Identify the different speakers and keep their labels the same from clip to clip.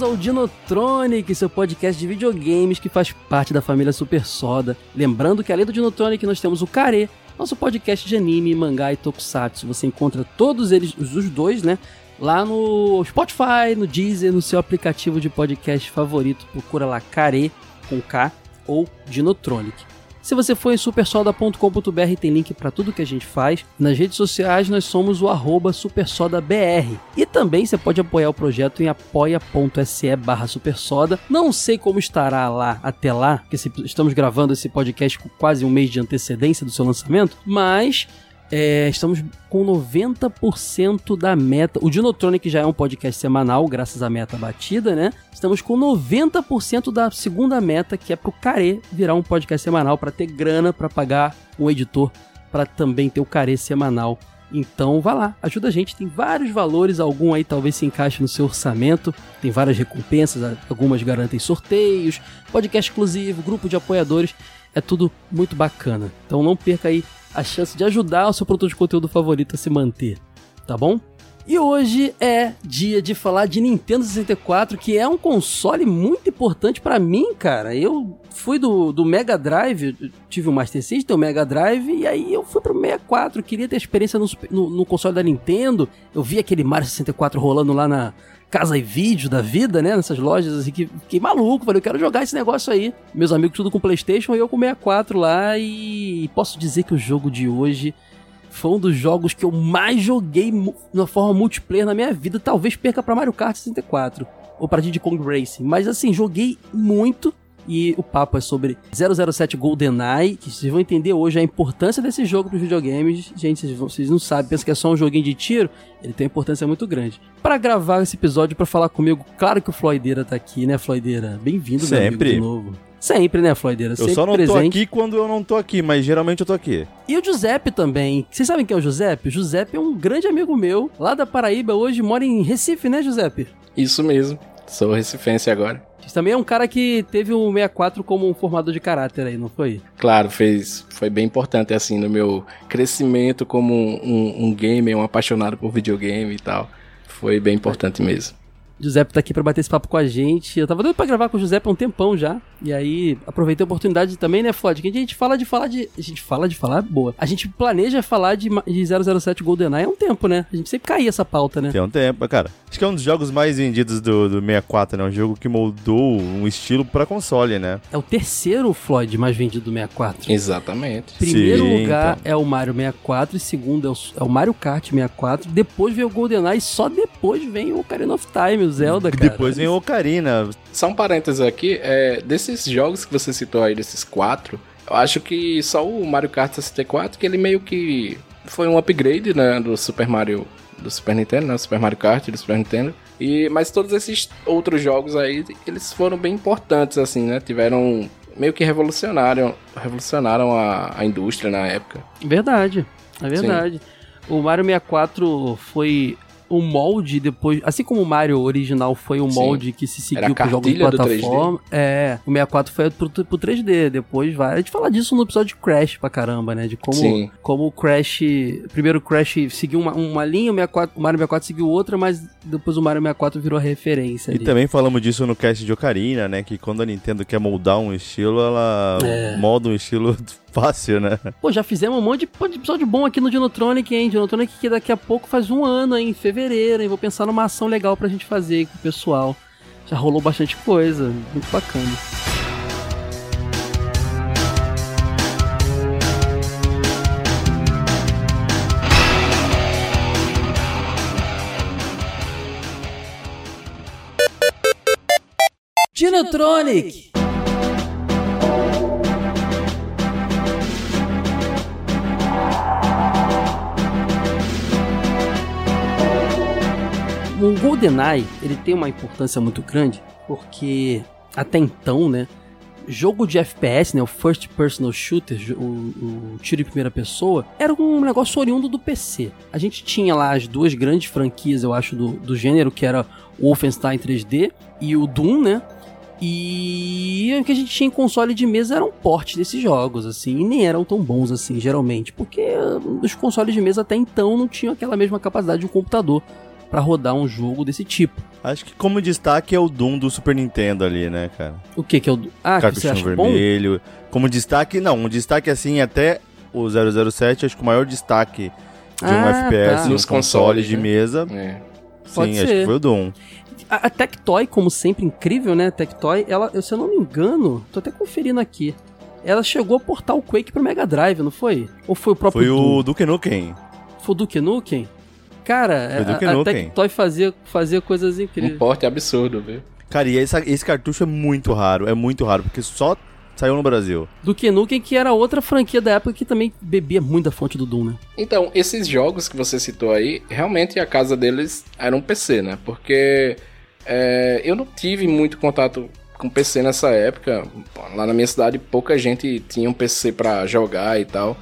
Speaker 1: Bem-vindos ao Dinotronic, seu podcast de videogames que faz parte da família Super Soda. Lembrando que além do Dinotronic nós temos o Care, nosso podcast de anime, mangá e tokusatsu. Você encontra todos eles, os dois, né? Lá no Spotify, no Deezer, no seu aplicativo de podcast favorito. Procura lá Care com K ou Dinotronic. Se você for em supersoda.com.br tem link para tudo que a gente faz. Nas redes sociais nós somos o supersodabr. E também você pode apoiar o projeto em apoia.se barra supersoda. Não sei como estará lá até lá, porque estamos gravando esse podcast com quase um mês de antecedência do seu lançamento, mas é, estamos com 90% da meta. O Dinotronic já é um podcast semanal, graças à meta batida, né? Estamos com 90% da segunda meta, que é pro Care virar um podcast semanal para ter grana para pagar um editor para também ter o Care semanal. Então vá lá, ajuda a gente, tem vários valores, algum aí talvez se encaixe no seu orçamento, tem várias recompensas, algumas garantem sorteios, podcast exclusivo, grupo de apoiadores, é tudo muito bacana. Então não perca aí a chance de ajudar o seu produtor de conteúdo favorito a se manter, tá bom? E hoje é dia de falar de Nintendo 64, que é um console muito importante pra mim, cara. Eu fui do, do Mega Drive, tive o Master System, o Mega Drive, e aí eu fui pro 64, queria ter experiência no, no, no console da Nintendo. Eu vi aquele Mario 64 rolando lá na Casa e Vídeo da vida, né? Nessas lojas, assim, que fiquei maluco. Falei, eu quero jogar esse negócio aí. Meus amigos tudo com Playstation e eu com 64 lá. E posso dizer que o jogo de hoje foi um dos jogos que eu mais joguei de uma forma multiplayer na minha vida. Talvez perca pra Mario Kart 64 ou pra Diddy Kong Racing. Mas assim, joguei muito. E o papo é sobre 007 GoldenEye, que vocês vão entender hoje a importância desse jogo pros videogames. Gente, vocês, vão- vocês não sabem, pensam que é só um joguinho de tiro. Ele tem uma importância muito grande. Pra gravar esse episódio, pra falar comigo, claro que o Floideira tá aqui, né, Floideira? Bem-vindo, meu amigo,
Speaker 2: Sempre.
Speaker 1: de novo. Sempre, né, Floideira?
Speaker 2: Eu
Speaker 1: Sempre
Speaker 2: só não tô
Speaker 1: presente.
Speaker 2: aqui quando eu não tô aqui, mas geralmente eu tô aqui.
Speaker 1: E o Giuseppe também. Vocês sabem quem é o Giuseppe? O Giuseppe é um grande amigo meu, lá da Paraíba, hoje mora em Recife, né, Giuseppe?
Speaker 3: Isso mesmo. Sou recifense agora.
Speaker 1: Também é um cara que teve o 64 como um formador de caráter aí, não foi?
Speaker 3: Claro, fez, foi bem importante assim no meu crescimento como um, um, um gamer, um apaixonado por videogame e tal. Foi bem importante mesmo.
Speaker 1: Giuseppe tá aqui pra bater esse papo com a gente. Eu tava doido pra gravar com o Giuseppe há um tempão já. E aí, aproveitei a oportunidade também, né, Flod? Que a gente fala de falar de. A gente fala de falar, boa. A gente planeja falar de, de 007 GoldenEye há um tempo, né? A gente sempre caía essa pauta, né?
Speaker 2: Tem um tempo, cara. Acho que é um dos jogos mais vendidos do, do 64, né? Um jogo que moldou um estilo pra console, né?
Speaker 1: É o terceiro Floyd mais vendido do 64.
Speaker 3: Exatamente.
Speaker 1: Primeiro
Speaker 2: Sim,
Speaker 1: lugar
Speaker 2: então.
Speaker 1: é o Mario 64 e segundo é o, é o Mario Kart 64. Depois vem o GoldenEye e só depois vem o Ocarina of Time, o Zelda, cara.
Speaker 2: Depois vem o Ocarina.
Speaker 3: Só um parênteses aqui, é, desses jogos que você citou aí, desses quatro, eu acho que só o Mario Kart 64, que ele meio que foi um upgrade, né, do Super Mario, do Super Nintendo, né, Super Mario Kart do Super Nintendo. E, mas todos esses outros jogos aí, eles foram bem importantes, assim, né, tiveram, meio que revolucionaram, revolucionaram a, a indústria na época.
Speaker 1: Verdade, é verdade. O Mario 64 foi um molde depois, assim como o Mario original foi
Speaker 3: Sim.
Speaker 1: molde que se seguiu pro jogo de plataforma. É, o 64 foi pro, pro 3D, depois vai. A gente fala disso no episódio de Crash pra caramba, né? De como,
Speaker 3: Sim.
Speaker 1: como o Crash, primeiro o Crash seguiu uma, uma linha, o, 64, o Mario 64 seguiu outra, mas depois o Mario 64 virou a referência
Speaker 2: E
Speaker 1: ali.
Speaker 2: também falamos disso no cast de Ocarina, né? Que quando a Nintendo quer moldar um estilo, ela
Speaker 1: É.
Speaker 2: molda um estilo Fácil, né?
Speaker 1: Pô, já fizemos um monte de, pô, de episódio bom aqui no Dinotronic, hein? Dinotronic que daqui a pouco faz um ano, hein? Em fevereiro, hein? Vou pensar numa ação legal pra gente fazer com o pessoal. Já rolou bastante coisa, muito bacana. Dinotronic! O GoldenEye, ele tem uma importância muito grande, porque até então, né, jogo de FPS, né, o First Personal Shooter, o, o, tiro em primeira pessoa, era um negócio oriundo do PC. A gente tinha lá as duas grandes franquias, eu acho, do, do gênero, que era o Wolfenstein 3D e o Doom, né? E o que a gente tinha em console de mesa eram portes desses jogos, assim, e nem eram tão bons assim, geralmente, porque os consoles de mesa até então não tinham aquela mesma capacidade de um computador para rodar um jogo desse tipo.
Speaker 2: Acho que como destaque é o Doom do Super Nintendo ali, né, cara?
Speaker 1: O que que é o Doom?
Speaker 2: Ah, que você acha vermelho. Bom? Como destaque, não, um destaque assim até o 007, acho que o maior destaque de um
Speaker 1: Ah,
Speaker 2: FPS
Speaker 1: tá.
Speaker 2: nos consoles de
Speaker 3: né?
Speaker 2: mesa.
Speaker 3: É.
Speaker 1: Pode
Speaker 2: Sim, acho
Speaker 1: ser.
Speaker 2: que foi o Doom.
Speaker 1: A, a Tectoy, como sempre, incrível, né? A Tectoy, ela, se eu não me engano, tô até conferindo aqui. Ela chegou a portar o Quake pro Mega Drive, não foi? Ou foi o próprio
Speaker 2: Foi
Speaker 1: Doom?
Speaker 2: o Duke Nukem.
Speaker 1: Foi o Duke Nukem? Cara, a, a
Speaker 2: Nukem.
Speaker 1: Tectoy fazia, fazia coisas
Speaker 3: Um
Speaker 1: incríveis.
Speaker 3: porte absurdo, viu?
Speaker 2: Cara, e esse, esse cartucho é muito raro, é muito raro, porque só saiu no Brasil.
Speaker 1: Duke Nukem, que era outra franquia da época que também bebia muito da fonte do Doom, né?
Speaker 3: Então, esses jogos que você citou aí, realmente a casa deles era um PC, né? Porque é, eu não tive muito contato com PC nessa época. Lá na minha cidade, pouca gente tinha um PC pra jogar e tal.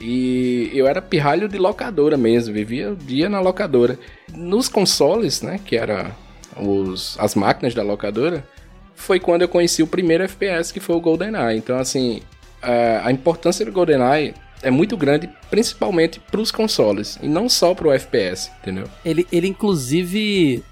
Speaker 3: E eu era pirralho de locadora mesmo, vivia o dia na locadora. Nos consoles, né, que era os, as máquinas da locadora, foi quando eu conheci o primeiro FPS, que foi o GoldenEye. Então, assim, a, a importância do GoldenEye é muito grande, principalmente para os consoles, e não só para o FPS, entendeu?
Speaker 1: Ele, ele inclusive,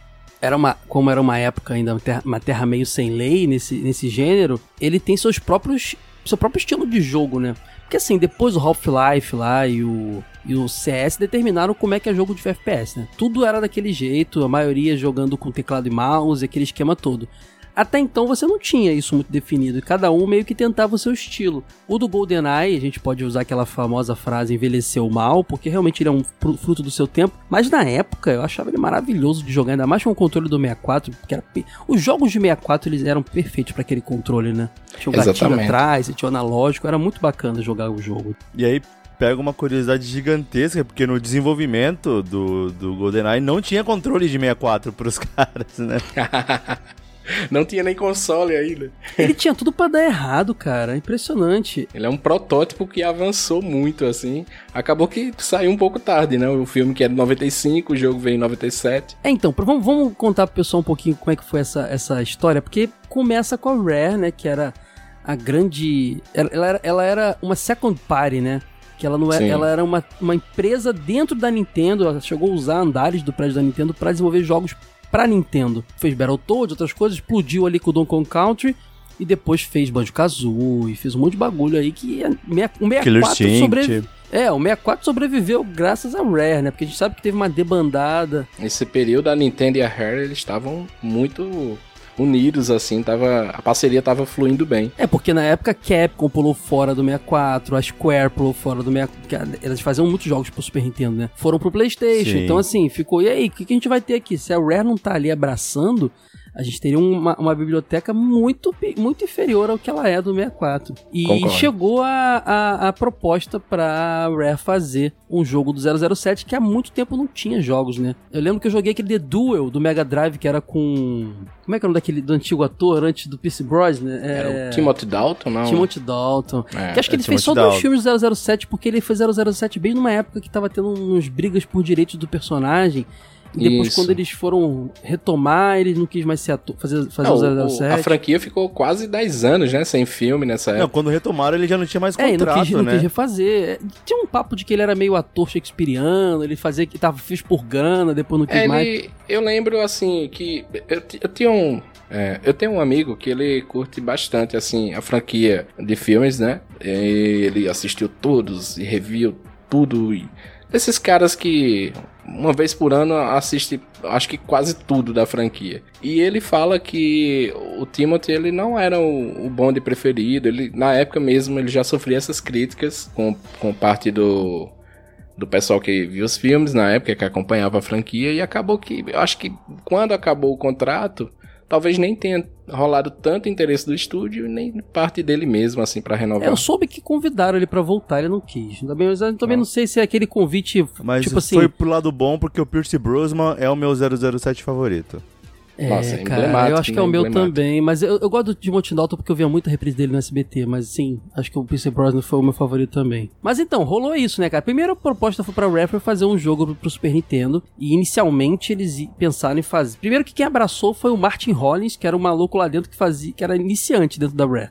Speaker 1: era uma, como era uma época ainda, uma terra, meio sem lei nesse, nesse gênero, ele tem seus próprios, seu próprio estilo de jogo, né? Porque assim, depois o Half-Life lá e o, e o CS determinaram como é que é jogo de FPS, né? Tudo era daquele jeito, a maioria jogando com teclado e mouse, aquele esquema todo. Até então você não tinha isso muito definido, e cada um meio que tentava o seu estilo. O do GoldenEye, a gente pode usar aquela famosa frase envelheceu mal, porque realmente ele é um fru- fruto do seu tempo, mas na época eu achava ele maravilhoso de jogar, ainda mais com o controle do 64, que era pe- os jogos de 64 eles eram perfeitos para aquele controle, né? Tinha um gatilho
Speaker 3: Exatamente.
Speaker 1: atrás, tinha o analógico, era muito bacana jogar o jogo.
Speaker 2: E aí pega uma curiosidade gigantesca, porque no desenvolvimento do, do GoldenEye não tinha controle de 64 pros caras, né?
Speaker 3: não tinha nem console ainda.
Speaker 1: Ele tinha tudo para dar errado, cara, impressionante.
Speaker 3: Ele é um protótipo que avançou muito, assim. Acabou que saiu um pouco tarde, né? O filme que é de 95, o jogo veio em 97.
Speaker 1: É, então, vamos, vamos contar pro pessoal um pouquinho como é que foi essa, essa história, porque começa com a Rare, né, que era a grande... Ela, era, ela era uma second party, né, que ela não era,
Speaker 3: Sim.
Speaker 1: ela era uma, uma empresa dentro da Nintendo, ela chegou a usar andares do prédio da Nintendo pra desenvolver jogos pra Nintendo. Fez Battletoads, outras coisas, explodiu ali com o Donkey Kong Country, e depois fez Banjo-Kazooie, fez um monte de bagulho aí que o 64
Speaker 2: Killer Instinct.
Speaker 1: sobrevi- É, o 64 sobreviveu graças a Rare, né? Porque a gente sabe que teve uma debandada.
Speaker 3: Nesse período, a Nintendo e a Rare, eles estavam muito unidos, assim. Tava, a parceria tava fluindo bem.
Speaker 1: É, porque na época a Capcom pulou fora do 64, a Square pulou fora do 64. Elas faziam muitos jogos pro Super Nintendo, né? Foram pro PlayStation.
Speaker 2: Sim.
Speaker 1: Então, assim, ficou. E aí, o que, que a gente vai ter aqui? Se a Rare não tá ali abraçando, a gente teria uma, uma biblioteca muito, muito inferior ao que ela é do 64. E
Speaker 3: Concordo.
Speaker 1: chegou a, a, a proposta pra Rare fazer um jogo do 007 que há muito tempo não tinha jogos, né? Eu lembro que eu joguei aquele The Duel do Mega Drive que era com. Como é que é o nome daquele do antigo ator antes do Pierce Brosnan? É...
Speaker 3: Era o Timothy Dalton, não?
Speaker 1: Timothy Dalton.
Speaker 3: É,
Speaker 1: que acho que
Speaker 2: é
Speaker 1: ele fez
Speaker 2: Timothy
Speaker 1: só dois
Speaker 2: Dalton.
Speaker 1: filmes do 007, porque ele fez 007 bem numa época que tava tendo uns brigas por direitos do personagem. E depois,
Speaker 3: Isso.
Speaker 1: quando eles foram retomar, ele não quis mais ser ator, fazer, fazer
Speaker 3: Não,
Speaker 1: o
Speaker 3: o-
Speaker 1: 007.
Speaker 3: a franquia ficou quase 10 anos, né? Sem filme nessa
Speaker 2: Não,
Speaker 3: época.
Speaker 2: quando retomaram ele já não tinha mais
Speaker 1: É, não
Speaker 2: contrato,
Speaker 1: quis, não
Speaker 2: né?
Speaker 1: quis refazer. É, Tinha um papo de que ele era meio ator shakespeariano, ele fazia que tava fez por grana, depois não quis
Speaker 3: É,
Speaker 1: mais.
Speaker 3: ele, eu lembro assim que eu, eu tinha um é, eu tenho um amigo que ele curte bastante assim a franquia de filmes, né? E ele assistiu todos e reviu tudo e desses caras que uma vez por ano assiste acho que quase tudo da franquia. E ele fala que o Timothy ele não era o, o bonde preferido, ele na época mesmo ele já sofria essas críticas com, com parte do do pessoal que viu os filmes na época, que acompanhava a franquia, e acabou que, eu acho que quando acabou o contrato, talvez nem tenha rolado tanto interesse do estúdio, nem parte dele mesmo, assim, para renovar.
Speaker 1: É, eu soube que convidaram ele para voltar, ele não quis. Também, mas eu também ah. não sei se é aquele convite,
Speaker 2: mas
Speaker 1: tipo assim...
Speaker 2: foi pro lado bom, porque o Pierce Brosnan é o meu 007 favorito.
Speaker 1: É, Nossa, é cara, eu acho que é o meu também, mas eu, eu gosto de Timothy Dalton porque eu via muita reprise dele no SBT, mas sim, acho que o Pierce Brosnan foi o meu favorito também. Mas então, rolou isso, né, cara? A primeira proposta foi pra Rare fazer um jogo pro, Super Nintendo, e inicialmente eles pensaram em fazer... Primeiro que quem abraçou foi o Martin Hollins, que era um maluco lá dentro que fazia, que era iniciante dentro da Rare.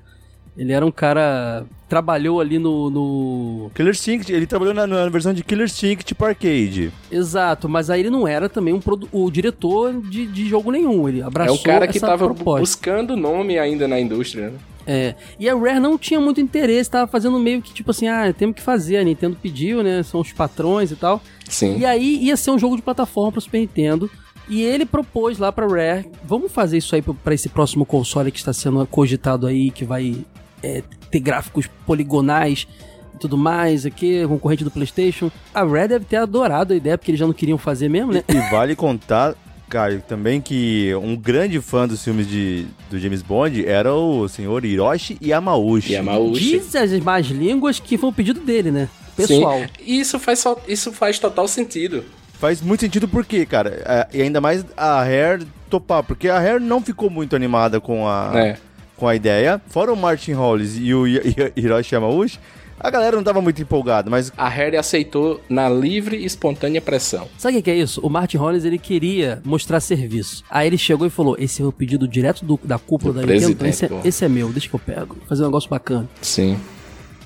Speaker 1: Ele era um cara. Trabalhou ali no. no...
Speaker 2: Killer Instinct, ele trabalhou na, na, versão de Killer Instinct tipo arcade.
Speaker 1: Exato, mas aí ele não era também um produ... o diretor de, de jogo nenhum. Ele abraçou.
Speaker 3: É o cara que tava proposta. buscando nome ainda na indústria, né?
Speaker 1: É, e a Rare não tinha muito interesse, tava fazendo meio que tipo assim, ah, temos que fazer, a Nintendo pediu, né, são os patrões e tal.
Speaker 3: Sim.
Speaker 1: E aí ia ser um jogo de plataforma pro Super Nintendo, e ele propôs lá pra Rare, vamos fazer isso aí para esse próximo console que está sendo cogitado aí, que vai é, ter gráficos poligonais e tudo mais aqui, concorrente do PlayStation. A Red deve ter adorado a ideia, porque eles já não queriam fazer mesmo, né?
Speaker 2: E, e vale contar, cara, também que um grande fã dos filmes de, do James Bond era o senhor Hiroshi Yamauchi.
Speaker 3: Yamauchi.
Speaker 1: Diz as más línguas que foi o pedido dele, né? Pessoal. Sim.
Speaker 3: Isso faz, isso faz total sentido.
Speaker 2: Faz muito sentido porque, cara, é, e ainda mais a Hair topar, porque a Hair não ficou muito animada com a... É com a ideia. Fora o Martin Hollis e o Hiroshi Yamauchi, a galera não tava muito empolgada, mas...
Speaker 3: A Harry aceitou na livre e espontânea pressão.
Speaker 1: Sabe o que é isso? O Martin Hollis, ele queria mostrar serviço. Aí ele chegou e falou, esse é o pedido direto do, da cúpula do da Nintendo, esse é, esse é meu, deixa que eu pego. Vou fazer um negócio bacana.
Speaker 3: Sim.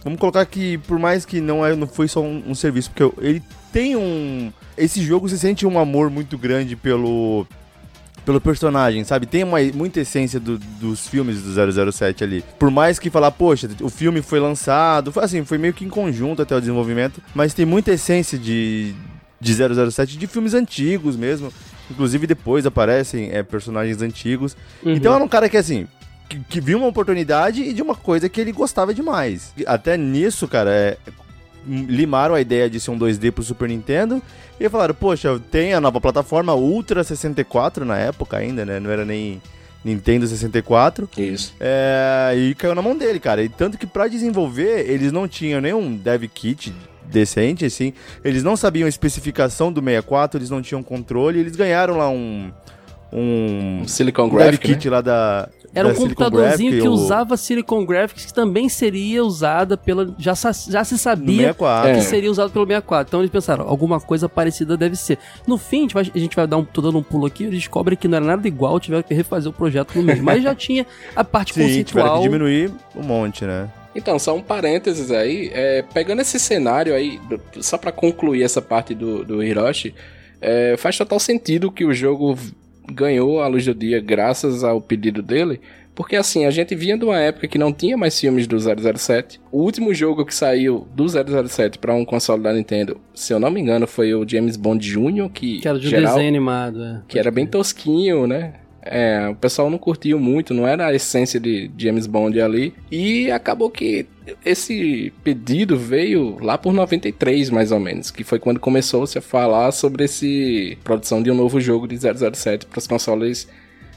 Speaker 2: Vamos colocar que, por mais que não, é, não foi só um, um serviço, porque ele tem um... Esse jogo, você sente um amor muito grande pelo pelo personagem, sabe? Tem uma, muita essência do, dos filmes do 007 ali. Por mais que falar, poxa, o filme foi lançado, foi assim, foi meio que em conjunto até o desenvolvimento, mas tem muita essência de, de 007 de filmes antigos mesmo. Inclusive depois aparecem é, personagens antigos. Uhum. Então era um cara que assim, que, que, viu uma oportunidade e de uma coisa que ele gostava demais. Até nisso, cara, é, limaram a ideia de ser um 2D pro Super Nintendo e falaram, poxa, tem a nova plataforma Ultra 64 na época ainda, né? Não era nem Nintendo 64.
Speaker 3: Isso.
Speaker 2: É, e caiu na mão dele, cara. E tanto que para desenvolver, eles não tinham nenhum dev kit decente, assim. Eles não sabiam a especificação do 64, eles não tinham controle. Eles ganharam lá um... Um,
Speaker 3: um Silicon Graphic,
Speaker 2: kit
Speaker 3: né?
Speaker 2: lá da,
Speaker 1: era um computadorzinho que usava Silicon Graphics, que também seria usada pela. Já, já se sabia que é. seria usado pelo 64. Então eles pensaram, alguma coisa parecida deve ser. No fim, a gente vai, a gente vai dar um, tô dando um pulo aqui, eles descobrem que não era nada igual, tiveram que refazer o projeto no meio. Mas já tinha a parte Sim, conceitual.
Speaker 2: que diminuir um monte, né?
Speaker 3: Então, só um parênteses aí, é, pegando esse cenário aí, só para concluir essa parte do, do Hiroshi, é, faz total sentido que o jogo ganhou a luz do dia graças ao pedido dele. Porque assim, a gente vinha de uma época que não tinha mais filmes do 007. O último jogo que saiu do 007 para um console da Nintendo, se eu não me engano, foi o James Bond Jr., que.
Speaker 1: Que era de geral, desenho animado, é.
Speaker 3: Que era bem tosquinho, né? É, o pessoal não curtiu muito, não era a essência de James Bond ali. E acabou que esse pedido veio lá por 93, mais ou menos, que foi quando começou-se a falar sobre esse produção de um novo jogo de 007 para os consoles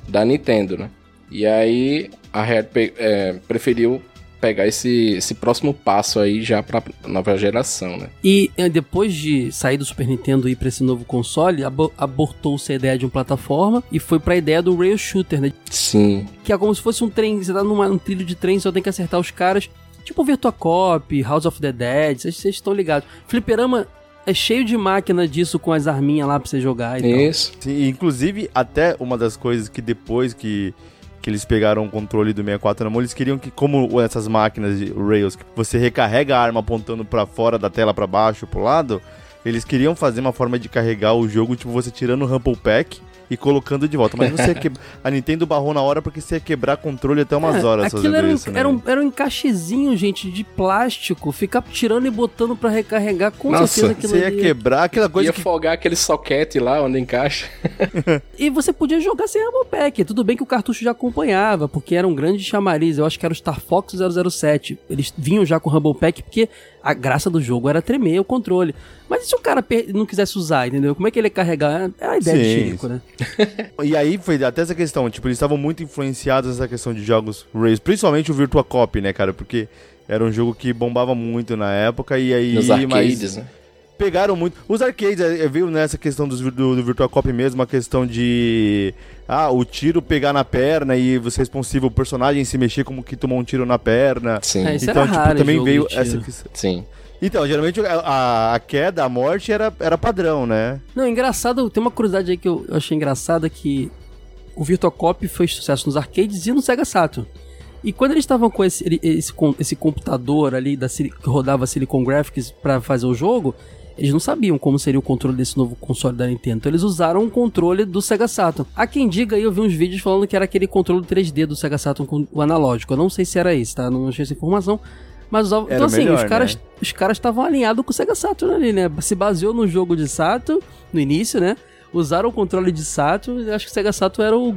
Speaker 3: da Nintendo, né? E aí a Rare é, preferiu pegar esse, esse próximo passo aí já pra nova geração, né?
Speaker 1: E é, depois de sair do Super Nintendo e ir pra esse novo console, abortou-se a ideia de uma plataforma e foi pra ideia do Rail Shooter, né?
Speaker 3: Sim.
Speaker 1: Que é como se fosse um trem, você tá num trilho de trem, só tem que acertar os caras. Tipo Virtua Cop, House of the Dead, vocês estão ligados. Fliperama é cheio de máquina disso com as arminhas lá pra você jogar e
Speaker 3: Isso.
Speaker 2: Tal. Sim, inclusive, até uma das coisas que depois que que eles pegaram o controle do 64 na mão, eles queriam que, como essas máquinas de Rails, que você recarrega a arma apontando para fora da tela, para baixo, pro lado, eles queriam fazer uma forma de carregar o jogo, tipo, você tirando o Rumble Pack e colocando de volta. Mas não sei que... a Nintendo barrou na hora porque você ia quebrar controle até umas é, horas fazendo
Speaker 1: era um,
Speaker 2: isso, né?
Speaker 1: Era um, era um encaixezinho, gente, de plástico. Ficar tirando e botando para recarregar, com
Speaker 3: Nossa,
Speaker 1: certeza aquilo
Speaker 2: Você ia ali... quebrar aquela coisa
Speaker 3: Ia
Speaker 2: que...
Speaker 3: folgar aquele soquete lá onde encaixa.
Speaker 1: e você podia jogar sem Rumble Pack. Tudo bem que o cartucho já acompanhava, porque era um grande chamariz. Eu acho que era o Star Fox 007. Eles vinham já com o Rumble Pack, porque a graça do jogo era tremer o controle. Mas e se o cara não quisesse usar, entendeu? Como é que ele ia carregar? É a ideia Sim. de Chico, né?
Speaker 2: e aí foi até essa questão, tipo, eles estavam muito influenciados nessa questão de jogos Race, principalmente o Virtua Cop, né, cara? Porque era um jogo que bombava muito na época e aí...
Speaker 3: Nos arcades, mas... né?
Speaker 2: Pegaram muito. Os arcades, é, veio nessa questão do, do, do Virtual Cop mesmo, a questão de. Ah, o tiro pegar na perna e você é responsivo, o personagem se mexer como que tomou um tiro na perna.
Speaker 1: Sim. É, então, tipo, raro,
Speaker 2: também veio essa
Speaker 3: Sim.
Speaker 2: Então, geralmente a, a, queda, a morte era, era padrão, né?
Speaker 1: Não, engraçado, tem uma curiosidade aí que eu, eu achei engraçada que o Virtual Cop foi sucesso nos arcades e no Sega Saturn. E quando eles estavam com esse, esse, esse, computador ali da, que rodava Silicon Graphics para fazer o jogo, eles não sabiam como seria o controle desse novo console da Nintendo. Então eles usaram o controle do Sega Saturn. Há quem diga aí, eu vi uns vídeos falando que era aquele controle 3D do Sega Saturn com o analógico. Eu não sei se era esse, tá? Não achei essa informação. Mas usava... Então assim, melhor, os caras né? os caras estavam alinhados com o Sega Saturn ali, né? Se baseou no jogo de Saturn, no início, né? Usaram o controle de Saturn, acho que o Sega Saturn era o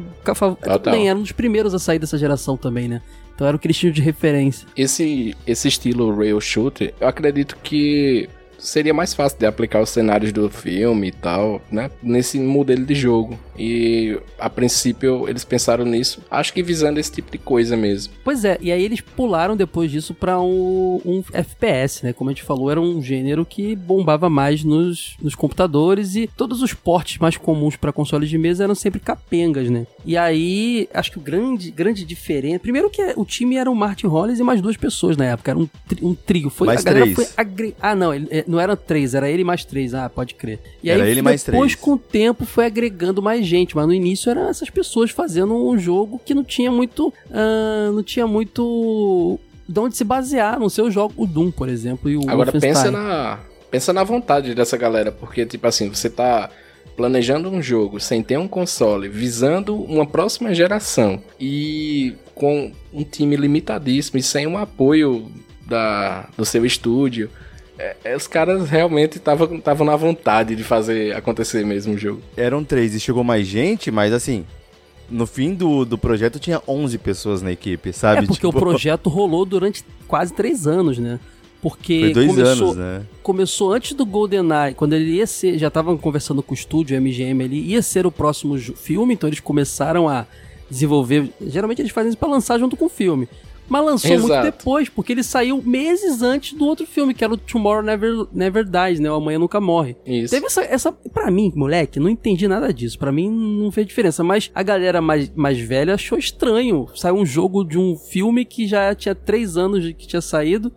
Speaker 1: também era um dos primeiros a sair dessa geração também, né? Então era o estilo de referência.
Speaker 3: Esse esse estilo rail shooter, eu acredito que seria mais fácil de aplicar os cenários do filme e tal, né? Nesse modelo de jogo. E a princípio eles pensaram nisso, acho que visando esse tipo de coisa mesmo.
Speaker 1: Pois é, e aí eles pularam depois disso para um, um, FPS, né? Como a gente falou, era um gênero que bombava mais nos, nos computadores e todos os portes mais comuns para consoles de mesa eram sempre capengas, né? E aí, acho que o grande, grande diferença. Primeiro que o time era o Martin Hollis e mais duas pessoas na época, era um, tri, um trio. Foi,
Speaker 2: mais a três. Foi
Speaker 1: agre... Ah, não, ele, é, não eram três, era ele mais três. Ah, pode crer.
Speaker 2: E era
Speaker 1: aí,
Speaker 2: ele mais
Speaker 1: depois,
Speaker 2: três.
Speaker 1: com o tempo, foi agregando mais gente. Mas no início eram essas pessoas fazendo um jogo que não tinha muito. Uh, não tinha muito. de onde se basear no seu jogo, o Doom, por exemplo. E o
Speaker 3: Agora pensa na. Pensa na vontade dessa galera, porque, tipo assim, você tá planejando um jogo sem ter um console, visando uma próxima geração e com um time limitadíssimo e sem um apoio da, do seu estúdio, é, é, os caras realmente estavam na vontade de fazer acontecer mesmo o jogo.
Speaker 2: Eram três e chegou mais gente, mas assim, no fim do, do projeto tinha 11 pessoas na equipe, sabe?
Speaker 1: É porque tipo... o projeto rolou durante quase três anos, né? Porque
Speaker 2: Foi dois começou, anos, né?
Speaker 1: começou antes do GoldenEye, quando ele ia ser, já estavam conversando com o estúdio, o MGM ali, ia ser o próximo filme, então eles começaram a desenvolver, geralmente eles fazem isso pra lançar junto com o filme. Mas lançou Exato. muito depois, porque ele saiu meses antes do outro filme, que era o Tomorrow Never, Never Dies, né? O Amanhã Nunca Morre.
Speaker 3: Isso.
Speaker 1: Teve essa, essa. Pra mim, moleque, não entendi nada disso. Pra mim não fez diferença. Mas a galera mais, mais velha achou estranho. Saiu um jogo de um filme que já tinha três anos que tinha saído.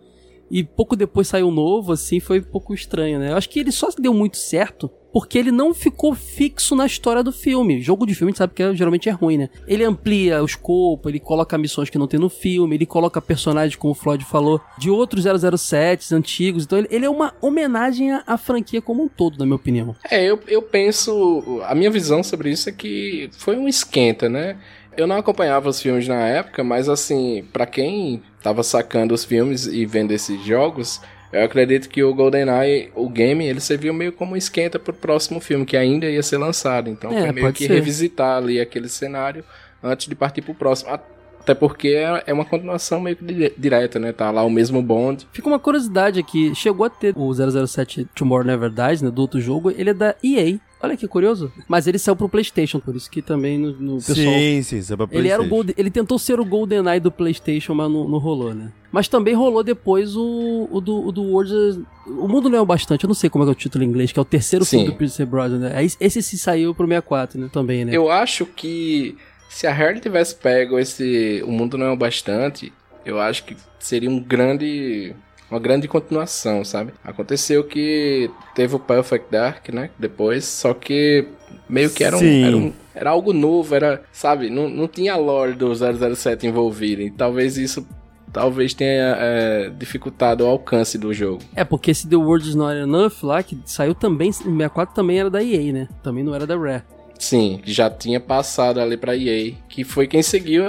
Speaker 1: E pouco depois saiu novo, assim, foi um pouco estranho, né? Eu acho que ele só deu muito certo porque ele não ficou fixo na história do filme. Jogo de filme, a gente sabe que é, geralmente é ruim, né? Ele amplia o escopo, ele coloca missões que não tem no filme, ele coloca personagens, como o Floyd falou, de outros 007 antigos. Então ele, ele é uma homenagem à, à, franquia como um todo, na minha opinião.
Speaker 3: É, eu, eu penso. A minha visão sobre isso é que foi um esquenta, né? Eu não acompanhava os filmes na época, mas assim, para quem tava sacando os filmes e vendo esses jogos, eu acredito que o GoldenEye, o game, ele serviu meio como esquenta pro próximo filme, que ainda ia ser lançado. Então é, foi meio que ser. revisitar ali aquele cenário antes de partir pro próximo. Até porque é, é uma continuação meio que direta, né? Tá lá o mesmo Bond.
Speaker 1: Fica uma curiosidade aqui. Chegou a ter o 007 Tomorrow Never Dies, né? Do outro jogo. Ele é da EA. Olha que curioso. Mas ele saiu pro PlayStation, por isso que também no, no pessoal.
Speaker 2: Sim, sim, saiu pra PlayStation.
Speaker 1: Ele, era o Gold, ele tentou ser o GoldenEye do PlayStation, mas não, não rolou, né? Mas também rolou depois o, o, do, o do World. O Mundo Não é o Bastante, eu não sei como é, é o título em inglês, que é o terceiro sim. filme do Pierce Brosnan, né? Esse se saiu pro 64, né? Também, né?
Speaker 3: Eu acho que se a Harley tivesse pego esse O Mundo Não é o Bastante, eu acho que seria um grande uma grande continuação, sabe? Aconteceu que teve o Perfect Dark, né? Depois, só que meio que era, um, era, um, era, algo novo, era, sabe? Não, não tinha lore do 007 envolvido. E talvez isso talvez tenha é, dificultado o alcance do jogo.
Speaker 1: É, porque esse The World Is Not Enough lá, que saiu também, em 64 também era da EA, né? Também não era da Rare.
Speaker 3: Sim, já tinha passado ali pra EA, que foi quem seguiu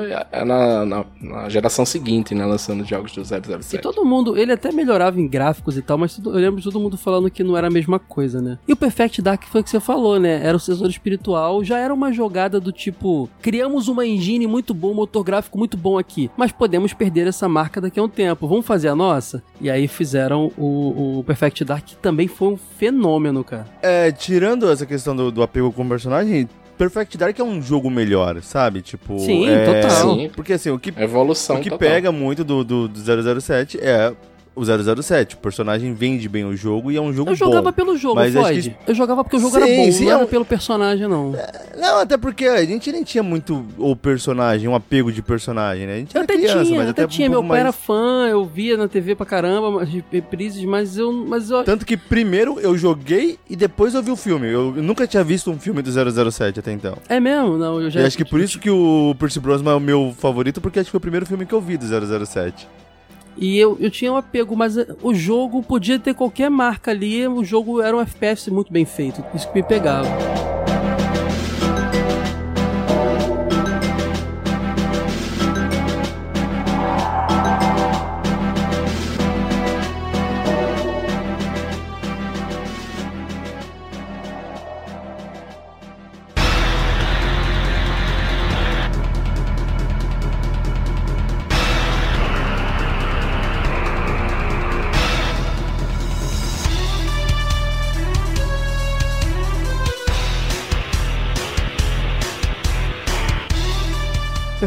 Speaker 3: na, na, na, geração seguinte, né, lançando jogos do 007.
Speaker 1: E todo mundo, ele até melhorava em gráficos e tal, mas tudo, eu lembro de todo mundo falando que não era a mesma coisa, né? E o Perfect Dark foi o que você falou, né? Era o sensor espiritual, já era uma jogada do tipo, criamos uma engine muito boa, um motor gráfico muito bom aqui, mas podemos perder essa marca daqui a um tempo, vamos fazer a nossa? E aí fizeram o, o Perfect Dark, que também foi um fenômeno, cara.
Speaker 2: É, tirando essa questão do, do apego com o personagem, Perfect Dark é um jogo melhor, sabe? Tipo.
Speaker 1: Sim,
Speaker 2: é...
Speaker 1: total.
Speaker 3: Sim.
Speaker 2: Porque assim, o que,
Speaker 3: Evolução
Speaker 2: o que
Speaker 3: total.
Speaker 2: pega muito do, do, do 007 é o 007. O personagem vende bem o jogo e é um jogo
Speaker 1: Eu jogava
Speaker 2: bom.
Speaker 1: pelo jogo, Floyd.
Speaker 2: que-
Speaker 1: Eu jogava porque o jogo
Speaker 2: Sim,
Speaker 1: era bom,
Speaker 2: sim,
Speaker 1: não
Speaker 2: é
Speaker 1: era
Speaker 2: um-
Speaker 1: pelo personagem, não.
Speaker 2: Não, até porque a gente nem tinha muito o personagem, um apego de personagem, né? A gente
Speaker 1: Eu até
Speaker 2: criança,
Speaker 1: tinha,
Speaker 2: mas
Speaker 1: até,
Speaker 2: até
Speaker 1: tinha.
Speaker 2: um
Speaker 1: Meu pai era fã, eu via na TV pra caramba, reprises, mas eu. Mas eu
Speaker 2: Tanto que primeiro eu joguei e depois eu vi o filme. Eu nunca tinha visto um filme do 007 até então.
Speaker 1: é mesmo? Não, eu já.
Speaker 2: e acho que por isso que o Percy Brosnan é o meu favorito, porque acho que foi o primeiro filme que eu vi do 007.
Speaker 1: E eu, eu tinha um apego, mas eh, o jogo podia ter qualquer marca ali, o jogo era um FPS muito bem feito, isso que me pegava.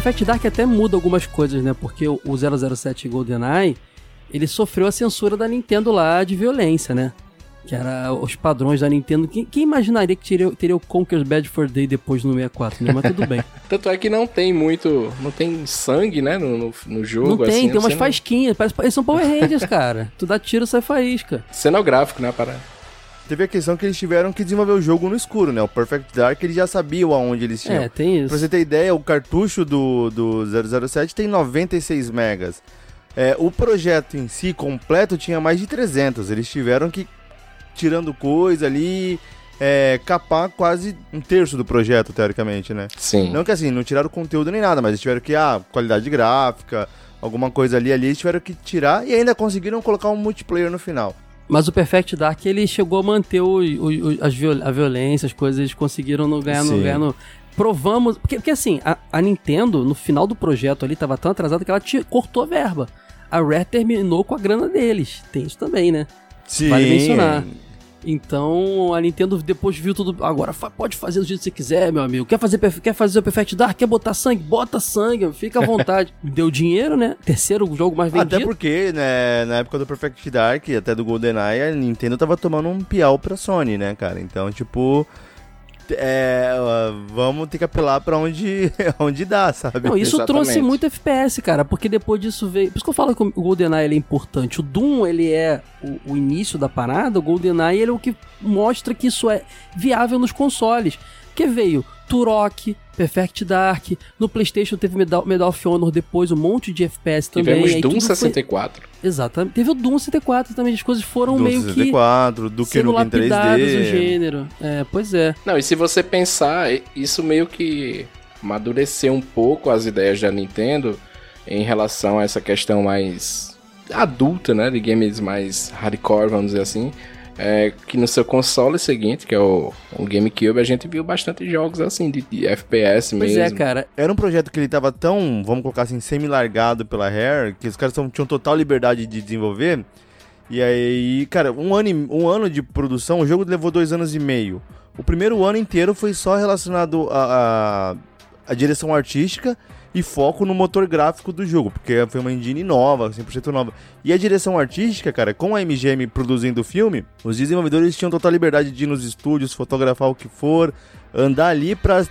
Speaker 1: Perfect Dark até muda algumas coisas, né? Porque o o 007 GoldenEye, ele sofreu a censura da Nintendo lá de violência, né? Que era os padrões da Nintendo. Quem, quem imaginaria que teria, teria o Conker's Bad for Day depois no 64, né? Mas tudo bem.
Speaker 3: Tanto é que não tem muito. Não tem sangue, né? No, no, no jogo.
Speaker 1: Não tem,
Speaker 3: assim,
Speaker 1: tem umas
Speaker 3: não-
Speaker 1: faísquinhas. Parece, eles são Power Rangers, cara. Tu dá tiro, sai faísca.
Speaker 3: Cenográfico, né? Para...
Speaker 2: Teve a questão que eles tiveram que desenvolver o jogo no escuro, né? O Perfect Dark eles já sabiam aonde eles tinham.
Speaker 1: É, tem
Speaker 2: Pra
Speaker 1: isso.
Speaker 2: você ter ideia, o cartucho do, do 007 tem 96 megas. É, o projeto em si, completo, tinha mais de 300. Eles tiveram que, tirando coisa ali, é, capar quase um terço do projeto, teoricamente, né?
Speaker 3: Sim.
Speaker 2: Não que assim, não tiraram conteúdo nem nada, mas eles tiveram que, ah, qualidade gráfica, alguma coisa ali, ali, eles tiveram que tirar e ainda conseguiram colocar um multiplayer no final.
Speaker 1: Mas o Perfect Dark, ele chegou a manter o, o- o- as viol- a violência, as coisas, eles conseguiram no, ganhar, no, ganhar no... Provamos... Porque, porque assim, a, a Nintendo, no final do projeto ali, tava tão atrasada que ela te- cortou a verba. A Rare terminou com a grana deles. Tem isso também, né?
Speaker 2: Sim.
Speaker 1: Vale mencionar. Então, a Nintendo depois viu tudo. Agora pode fazer do jeito que você quiser, meu amigo. Quer fazer, quer fazer o Perfect Dark? Quer botar sangue? Bota sangue, fica à vontade. Deu dinheiro, né? Terceiro jogo mais vendido.
Speaker 2: Até porque, né, na época do Perfect Dark, até do GoldenEye, a Nintendo tava tomando um piau pra Sony, né, cara? Então, tipo, é, vamos ter que apelar pra onde, onde dá, sabe?
Speaker 1: Não, isso
Speaker 3: Exatamente.
Speaker 1: trouxe muito FPS, cara, porque depois disso veio. Por isso que eu falo que o GoldenEye ele é importante. O Doom, ele é o, o início da parada, o GoldenEye ele é o que mostra que isso é viável nos consoles. Porque veio Turok, Perfect Dark, no PlayStation teve Medal, Medal of Honor depois, um monte de FPS também.
Speaker 3: Tivemos
Speaker 1: aí
Speaker 3: Doom
Speaker 1: tudo foi-
Speaker 3: 64.
Speaker 1: Exatamente. Teve o Doom 64 também, as coisas foram
Speaker 2: do
Speaker 1: meio que
Speaker 2: 64, do
Speaker 1: sendo
Speaker 2: Kenuken
Speaker 1: lapidadas o
Speaker 2: 3D.
Speaker 1: gênero. É, pois é.
Speaker 3: Não, e se você pensar, isso meio que amadureceu um pouco as ideias da Nintendo em relação a essa questão mais adulta, né? De games mais hardcore, vamos dizer assim. É, que no seu console seguinte, que é o, o GameCube, a gente viu bastante jogos assim, de, de FPS
Speaker 1: Pois
Speaker 3: mesmo.
Speaker 1: é, cara.
Speaker 2: Era um projeto que ele tava tão, vamos colocar assim, semi-largado pela Rare, que os caras tão- tinham total liberdade de desenvolver. E aí, cara, um ano, um ano de produção, o jogo levou dois anos e meio. O primeiro ano inteiro foi só relacionado à a, a direção artística e foco no motor gráfico do jogo, porque foi uma engine nova, 100% nova. E a direção artística, cara, com a MGM produzindo o filme, os desenvolvedores tinham total liberdade de ir nos estúdios, fotografar o que for, andar ali pra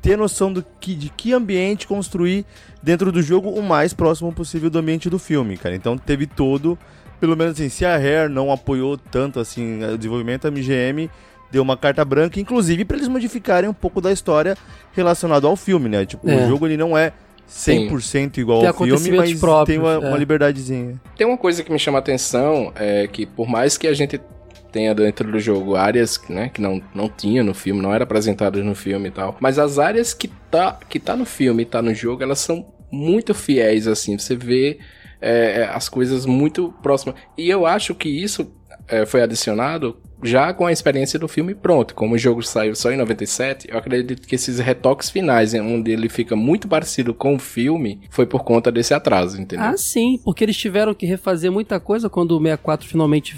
Speaker 2: ter noção do que, de que ambiente construir dentro do jogo o mais próximo possível do ambiente do filme, cara. Então teve todo, pelo menos assim, se a Rare não apoiou tanto assim o desenvolvimento, a MGM deu uma carta branca, inclusive para eles modificarem um pouco da história relacionado ao filme, né? Tipo,
Speaker 1: É.
Speaker 2: o jogo ele não é 100% igual
Speaker 1: Tem
Speaker 2: ao filme, mas
Speaker 1: próprios,
Speaker 2: tem uma,
Speaker 1: é.
Speaker 2: uma liberdadezinha.
Speaker 3: Tem uma coisa que me chama a atenção, é que por mais que a gente tenha dentro do jogo áreas né, que não, não tinha no filme, não eram apresentadas no filme e tal, mas as áreas que tá, que tá no filme e tá no jogo, elas são muito fiéis, assim, você vê é, as coisas muito próximas. E eu acho que isso é, foi adicionado já com a experiência do filme pronto. Como o jogo saiu só em 97, eu acredito que esses retoques finais, onde ele fica muito parecido com o filme, foi por conta desse atraso, entendeu?
Speaker 1: Ah, sim, porque eles tiveram que refazer muita coisa quando o 64 finalmente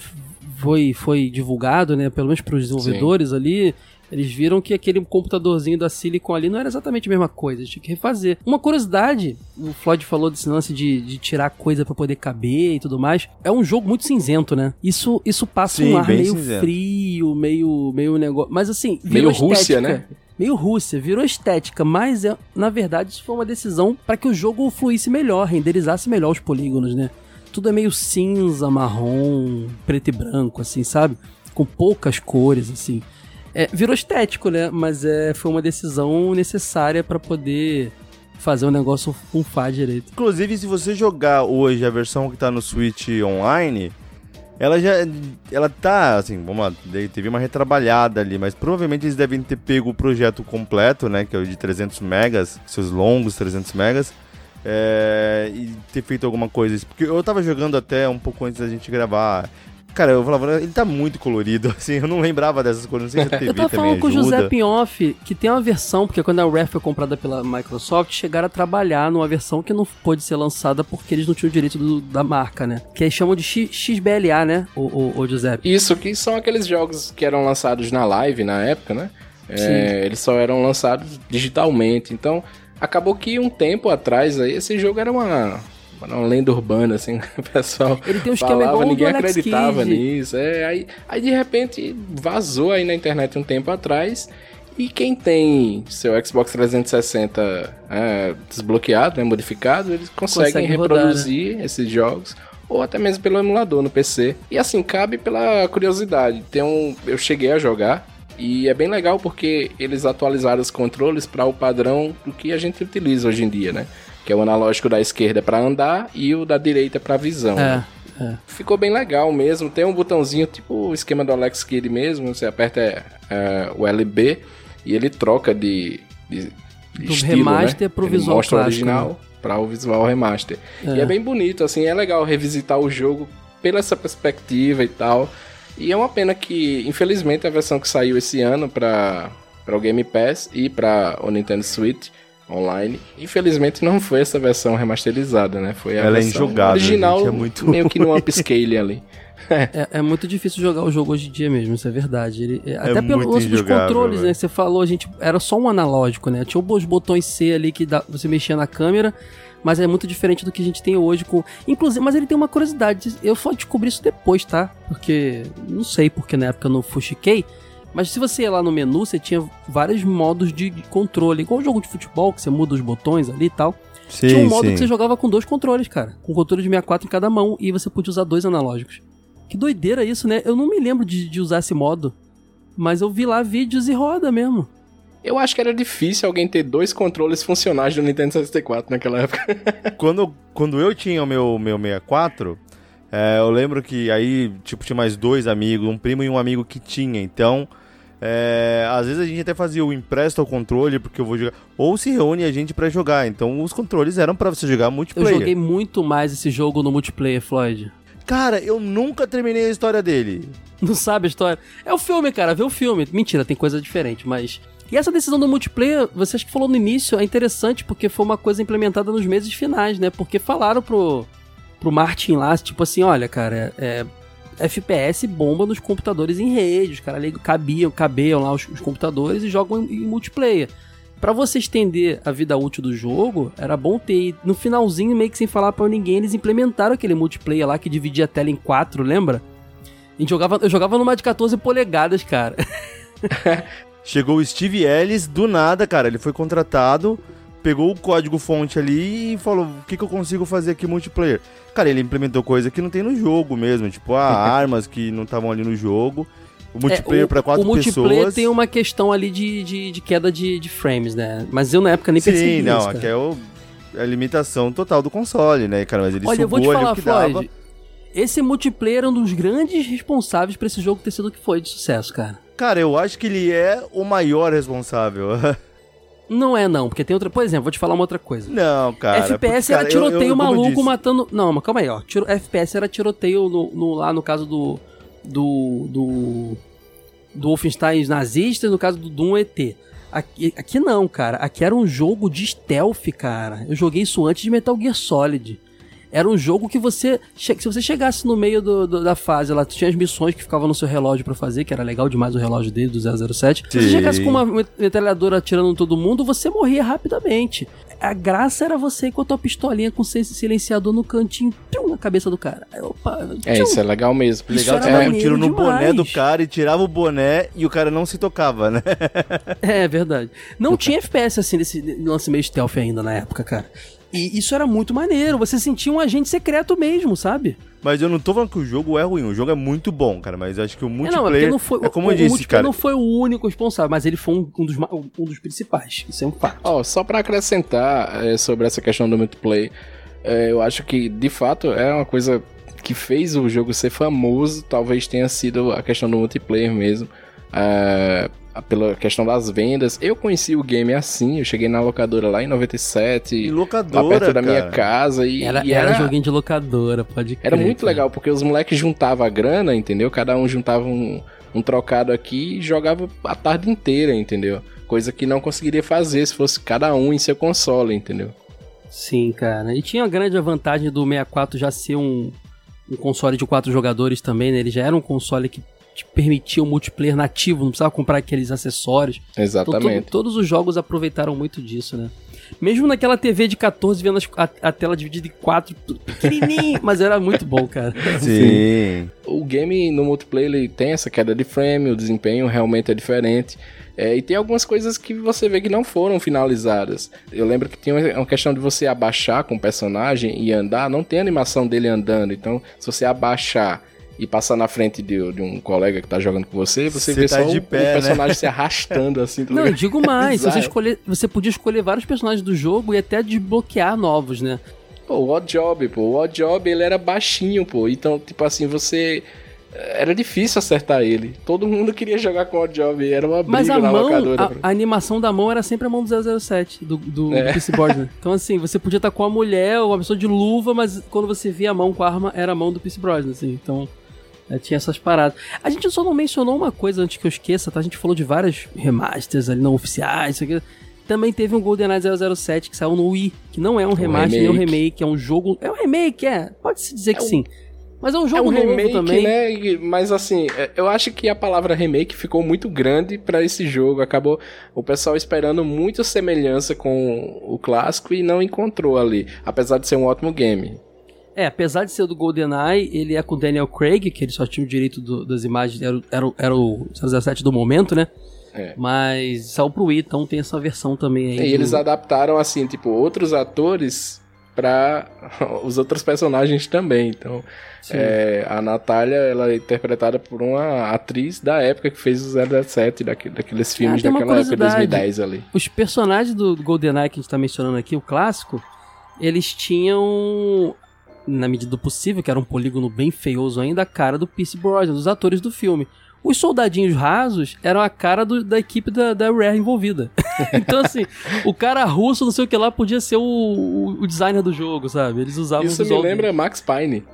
Speaker 1: foi, foi divulgado, né? Pelo menos para os desenvolvedores ali. Eles viram que aquele computadorzinho da Silicon ali não era exatamente a mesma coisa, eles tinham que refazer. Uma curiosidade, o Floyd falou desse lance de, de tirar coisa para poder caber e tudo mais. É um jogo muito cinzento, né? Isso, isso passa
Speaker 2: Sim,
Speaker 1: um ar meio
Speaker 2: cinzento.
Speaker 1: frio, meio, meio negócio. Mas assim,
Speaker 3: Meio Rússia,
Speaker 1: estética.
Speaker 3: né?
Speaker 1: Meio Rússia, virou estética, mas é, na verdade isso foi uma decisão para que o jogo fluísse melhor, renderizasse melhor os polígonos, né? Tudo é meio cinza, marrom, preto e branco, assim, sabe? Com poucas cores, assim. É, virou estético, né? Mas é, foi uma decisão necessária para poder fazer o negócio funfar direito.
Speaker 2: Inclusive, se você jogar hoje a versão que tá no Switch online, ela já. Ela tá, assim, vamos lá, teve uma retrabalhada ali, mas provavelmente eles devem ter pego o projeto completo, né? Que é o de 300 megas, seus longos 300 megas. é, e ter feito alguma coisa. Porque eu tava jogando até um pouco antes da gente gravar. Cara, eu falava, ele tá muito colorido, assim, eu não lembrava dessas coisas, não sei se a TV
Speaker 1: Eu tava
Speaker 2: também
Speaker 1: falando com o
Speaker 2: ajuda.
Speaker 1: José Pinhoff que tem uma versão, porque quando a Rare foi comprada pela Microsoft, chegaram a trabalhar numa versão que não pôde ser lançada porque eles não tinham o direito do- da marca, né? Que aí chamam de X- XBLA, né, o, o, o José?
Speaker 3: Isso que são aqueles jogos que eram lançados na live na época, né? É, eles só eram lançados digitalmente. Então, acabou que um tempo atrás aí, esse jogo era uma, uma lenda urbana, assim, o pessoal
Speaker 1: Ele tem um esquema
Speaker 3: falava, ninguém acreditava
Speaker 1: Kidd.
Speaker 3: nisso. É, aí, aí, de repente, vazou aí na internet um tempo atrás. E quem tem seu Xbox 360 é, desbloqueado, né, modificado, eles conseguem
Speaker 1: Consegue rodar, né?
Speaker 3: reproduzir esses jogos ou até mesmo pelo emulador no PC. E assim, cabe pela curiosidade. Tem um, eu cheguei a jogar e é bem legal porque eles atualizaram os controles para o padrão do que a gente utiliza hoje em dia, né? Que é o analógico da esquerda para andar e o da direita para visão. né?
Speaker 1: É, é.
Speaker 3: Ficou bem legal mesmo. Tem um botãozinho tipo o esquema do Alex Kidd mesmo. Você aperta é, o LB e ele troca de, de,
Speaker 1: Do
Speaker 3: estilo,
Speaker 1: remaster
Speaker 3: né?
Speaker 1: pro
Speaker 3: Ele
Speaker 1: visual
Speaker 3: mostra
Speaker 1: clássico, né?
Speaker 3: original para o visual remaster. E é bem bonito, assim, é legal revisitar o jogo pela essa perspectiva e tal. E é uma pena que, infelizmente, a versão que saiu esse ano para o Game Pass e para o Nintendo Switch online, infelizmente não foi essa versão remasterizada, né? Foi a
Speaker 2: Ela é
Speaker 3: versão
Speaker 2: injogável,
Speaker 3: original,
Speaker 2: gente, é muito
Speaker 3: meio que no upscale ali.
Speaker 1: É, é muito difícil jogar o jogo hoje em dia mesmo, isso é verdade. Ele- é, até pelo lance dos controles, né?
Speaker 2: velho.
Speaker 1: Você falou, a gente era só um analógico, né? Tinha os botões C ali que dá- você mexia na câmera, mas é muito diferente do que a gente tem hoje com. Inclusive, mas ele tem uma curiosidade. Eu só descobri isso depois, tá? Porque não sei porque na época eu não fuxiquei. Mas se você ia lá no menu, você tinha vários modos de controle, igual o jogo de futebol, que você muda os botões ali e tal.
Speaker 2: Sim,
Speaker 1: Tinha um modo
Speaker 2: sim.
Speaker 1: que você jogava com dois controles, cara. Com controle de 64 em cada mão. E você podia usar dois analógicos. Que doideira isso, né? Eu não me lembro de, de usar esse modo. Mas eu vi lá vídeos e roda mesmo.
Speaker 3: Eu acho que era difícil alguém ter dois controles funcionais do Nintendo 64 naquela época.
Speaker 2: quando, quando eu tinha o meu, meu 64, é, eu lembro que aí, tipo, tinha mais dois amigos, um primo e um amigo que tinha. Então, é, às vezes a gente até fazia o empresta o controle, porque eu vou jogar. Ou se reúne a gente pra jogar. Então, os controles eram pra você jogar
Speaker 1: Eu
Speaker 2: multiplayer.
Speaker 1: joguei muito mais esse jogo no multiplayer, Floyd.
Speaker 2: Cara, eu nunca terminei a história dele.
Speaker 1: Não sabe a história? É o filme, cara. Vê o filme. Mentira, tem coisa diferente, mas. E essa decisão do multiplayer, você acha que falou no início, é interessante porque foi uma coisa implementada nos meses finais, né? Porque falaram pro, pro Martin lá, tipo assim, olha, cara, é, FPS bomba nos computadores em rede, os caras cabiam, cabeiam lá os, os computadores e jogam em, em multiplayer. Pra você estender a vida útil do jogo, era bom ter. E no finalzinho, meio que sem falar pra ninguém, eles implementaram aquele multiplayer lá que dividia a tela em quatro, lembra? Gente jogava, eu jogava numa de 14 polegadas, cara.
Speaker 2: Chegou o Steve Ellis, do nada, cara. Ele foi contratado, pegou o código fonte ali e falou: o que, que eu consigo fazer aqui multiplayer? Cara, ele implementou coisa que não tem no jogo mesmo, tipo, ah, armas que não estavam ali no jogo. O multiplayer
Speaker 1: É,
Speaker 2: pra quatro
Speaker 1: O multiplayer
Speaker 2: pessoas.
Speaker 1: tem uma questão ali de, de, de queda de, de frames, né? Mas eu na época nem percebi
Speaker 2: Sim, não,
Speaker 1: isso, cara.
Speaker 2: aqui é o, a limitação total do console, né, cara? Mas ele
Speaker 1: Olha, eu vou te
Speaker 2: sugou ali
Speaker 1: falar,
Speaker 2: o que dava.
Speaker 1: Floyd. Esse multiplayer é um dos grandes responsáveis pra esse jogo ter sido o que foi de sucesso, cara.
Speaker 2: Cara, eu acho que ele é o maior responsável.
Speaker 1: Não é, não, porque tem outra. Por exemplo, vou te falar uma outra coisa.
Speaker 2: não, cara.
Speaker 1: FPS
Speaker 2: porque,
Speaker 1: era
Speaker 2: cara,
Speaker 1: tiroteio
Speaker 2: eu- eu
Speaker 1: maluco matando. Não, mas calma aí, ó. Tiro... FPS era tiroteio no, no- lá no caso do. Do. Do. Do Wolfenstein nazista e no caso do Doom ET. Aqui, aqui não, cara. Aqui era um jogo de stealth, cara. Eu joguei isso antes de Metal Gear Solid. Era um jogo que você. Se você chegasse no meio do, do, da fase lá, tinha as missões que ficavam no seu relógio para fazer, que era legal demais o relógio dele, do 007. Se você chegasse com uma metralhadora atirando em todo mundo, você morria rapidamente. A graça era você ir com a tua pistolinha com silenciador no cantinho, pum, na cabeça do cara. Aí, opa,
Speaker 3: é, isso é legal mesmo.
Speaker 2: Legal
Speaker 3: isso
Speaker 2: que é, um tiro no demais. boné do cara e tirava o boné e o cara não se tocava, né?
Speaker 1: é, verdade. Não tinha FPS assim desse lance meio stealth ainda na época, cara. E isso era muito maneiro, você sentia um agente secreto mesmo, sabe?
Speaker 2: Mas eu não tô falando que o jogo é ruim, o jogo é muito bom, cara, mas acho que o multiplayer é, não, não foi, é como o, eu disse, o cara.
Speaker 1: não foi o único responsável, mas ele foi um, um, dos, um dos principais, isso é um fato.
Speaker 3: Ó, oh, só para acrescentar é, sobre essa questão do multiplayer, é, eu acho que, de fato, é uma coisa que fez o jogo ser famoso, talvez tenha sido a questão do multiplayer mesmo. É, pela questão das vendas. Eu conheci o game assim, eu cheguei na locadora lá em 97.
Speaker 2: E locadora,
Speaker 3: lá perto da minha casa. E
Speaker 1: era, e era, era joguinho de locadora, pode crer,
Speaker 3: Era muito cara. legal, porque os moleques juntavam a grana, entendeu? Cada um juntava um, um trocado aqui e jogava a tarde inteira, entendeu? Coisa que não conseguiria fazer se fosse cada um em seu console, entendeu?
Speaker 1: Sim, cara. E tinha a grande vantagem do 64 já ser um, um console de quatro jogadores também, né? Ele já era um console que te permitia o multiplayer nativo, não precisava comprar aqueles acessórios.
Speaker 3: Exatamente.
Speaker 1: Então, todos os jogos aproveitaram muito disso, né? Mesmo naquela TV de 14, vendo a, a tela dividida em quatro, pequenininho, mas era muito bom, cara.
Speaker 2: Sim.
Speaker 3: O game no multiplayer ele tem essa queda de frame, o desempenho realmente é diferente. É, e tem algumas coisas que você vê que não foram finalizadas. Eu lembro que tinha uma questão de você abaixar com o personagem e andar, não tem animação dele andando. Então, se você abaixar e passar na frente de, de, um colega que tá jogando com você, você, você vê tá só o, pé, o, personagem né? se arrastando assim.
Speaker 1: Tá Não, eu digo mais, você, escolher, você podia escolher vários personagens do jogo e até desbloquear novos, né?
Speaker 3: Pô, o Odd Job, pô, o Odd Job ele era baixinho, pô, então, tipo assim, você era difícil acertar ele. Todo mundo queria jogar com o Odd Job, era uma briga
Speaker 1: Mas a
Speaker 3: na
Speaker 1: mão,
Speaker 3: locadora.
Speaker 1: A, a, animação da mão era sempre a mão do 007, do, do, é. do PC Board, né? Então assim, você podia estar com a mulher ou uma pessoa de luva, mas quando você via a mão com a arma, era a mão do PC Board, assim, então... É, tinha essas paradas. A gente só não mencionou uma coisa antes que eu esqueça, tá? A gente falou de várias remasters ali não oficiais, isso aqui. Também teve um GoldenEye 007 que saiu no Wii, que não é um remaster nem um remake, é um jogo. É um remake, é. Pode-se dizer é que um... sim. Mas é um jogo é um remake, também.
Speaker 3: né? Mas assim, é, eu acho que a palavra remake ficou muito grande para esse jogo. Acabou o pessoal esperando muita semelhança com o clássico e não encontrou ali, apesar de ser um ótimo game.
Speaker 1: É, apesar de ser do GoldenEye, ele é com o Daniel Craig, que ele só tinha o direito do, das imagens, era, era, era o 007 do momento, né? É. Mas saiu pro Wii, então tem essa versão também aí.
Speaker 3: E do... eles adaptaram, assim, tipo, outros atores para os outros personagens também. Então, é, a Natália, ela é interpretada por uma atriz da época que fez o 007, daqueles, daqueles filmes ah, daquela época, 2010 ali.
Speaker 1: Os personagens do GoldenEye que a gente tá mencionando aqui, o clássico, eles tinham na medida do possível, que era um polígono bem feioso ainda, a cara do Pierce Brosnan, dos atores do filme. Os soldadinhos rasos eram a cara do, da equipe da, da Rare envolvida. então, assim, o cara russo, não sei o que lá, podia ser o, o, o designer do jogo, sabe? Eles usavam
Speaker 3: Isso me lembra Max Payne.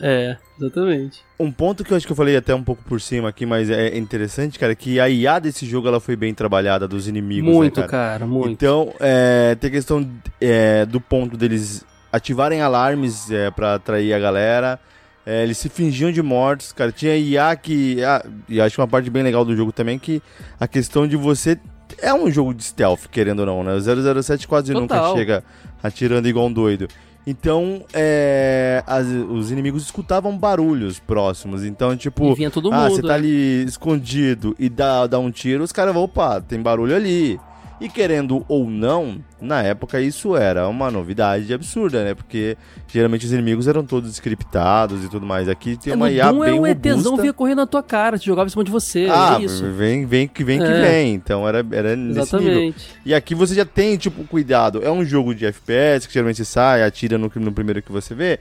Speaker 1: É, exatamente.
Speaker 2: Um ponto que eu acho que eu falei até um pouco por cima aqui, mas é interessante, cara, é que a IA desse jogo ela foi bem trabalhada dos inimigos.
Speaker 1: Né, muito,
Speaker 2: né,
Speaker 1: cara? cara? muito.
Speaker 2: Então, é, tem a questão é, do ponto deles ativarem alarmes é, para atrair a galera. É, eles se fingiam de mortos, cara. Tinha IA que. Ah, e acho uma parte bem legal do jogo também que a questão de você. É um jogo de stealth, querendo ou não, né? O 007 quase Total. nunca chega atirando igual um doido. Então, é, as, os inimigos escutavam barulhos próximos. Então, tipo,
Speaker 1: e vinha todo
Speaker 2: ah,
Speaker 1: mundo,
Speaker 2: você tá é. ali escondido e dá, dá um tiro, os caras vão, opa, tem barulho ali. E querendo ou não, na época isso era uma novidade absurda, né? Porque geralmente os inimigos eram todos scriptados e tudo mais. Aqui tem é, uma IA bem
Speaker 1: o
Speaker 2: ETzão
Speaker 1: vinha correndo na tua cara, te jogava em cima de você.
Speaker 2: Ah,
Speaker 1: é isso.
Speaker 2: vem, vem que vem que é. vem. Então era, era nesse Exatamente. nível. E aqui você já tem, tipo, cuidado. É um jogo de FPS que geralmente você sai, atira no, no primeiro que você vê.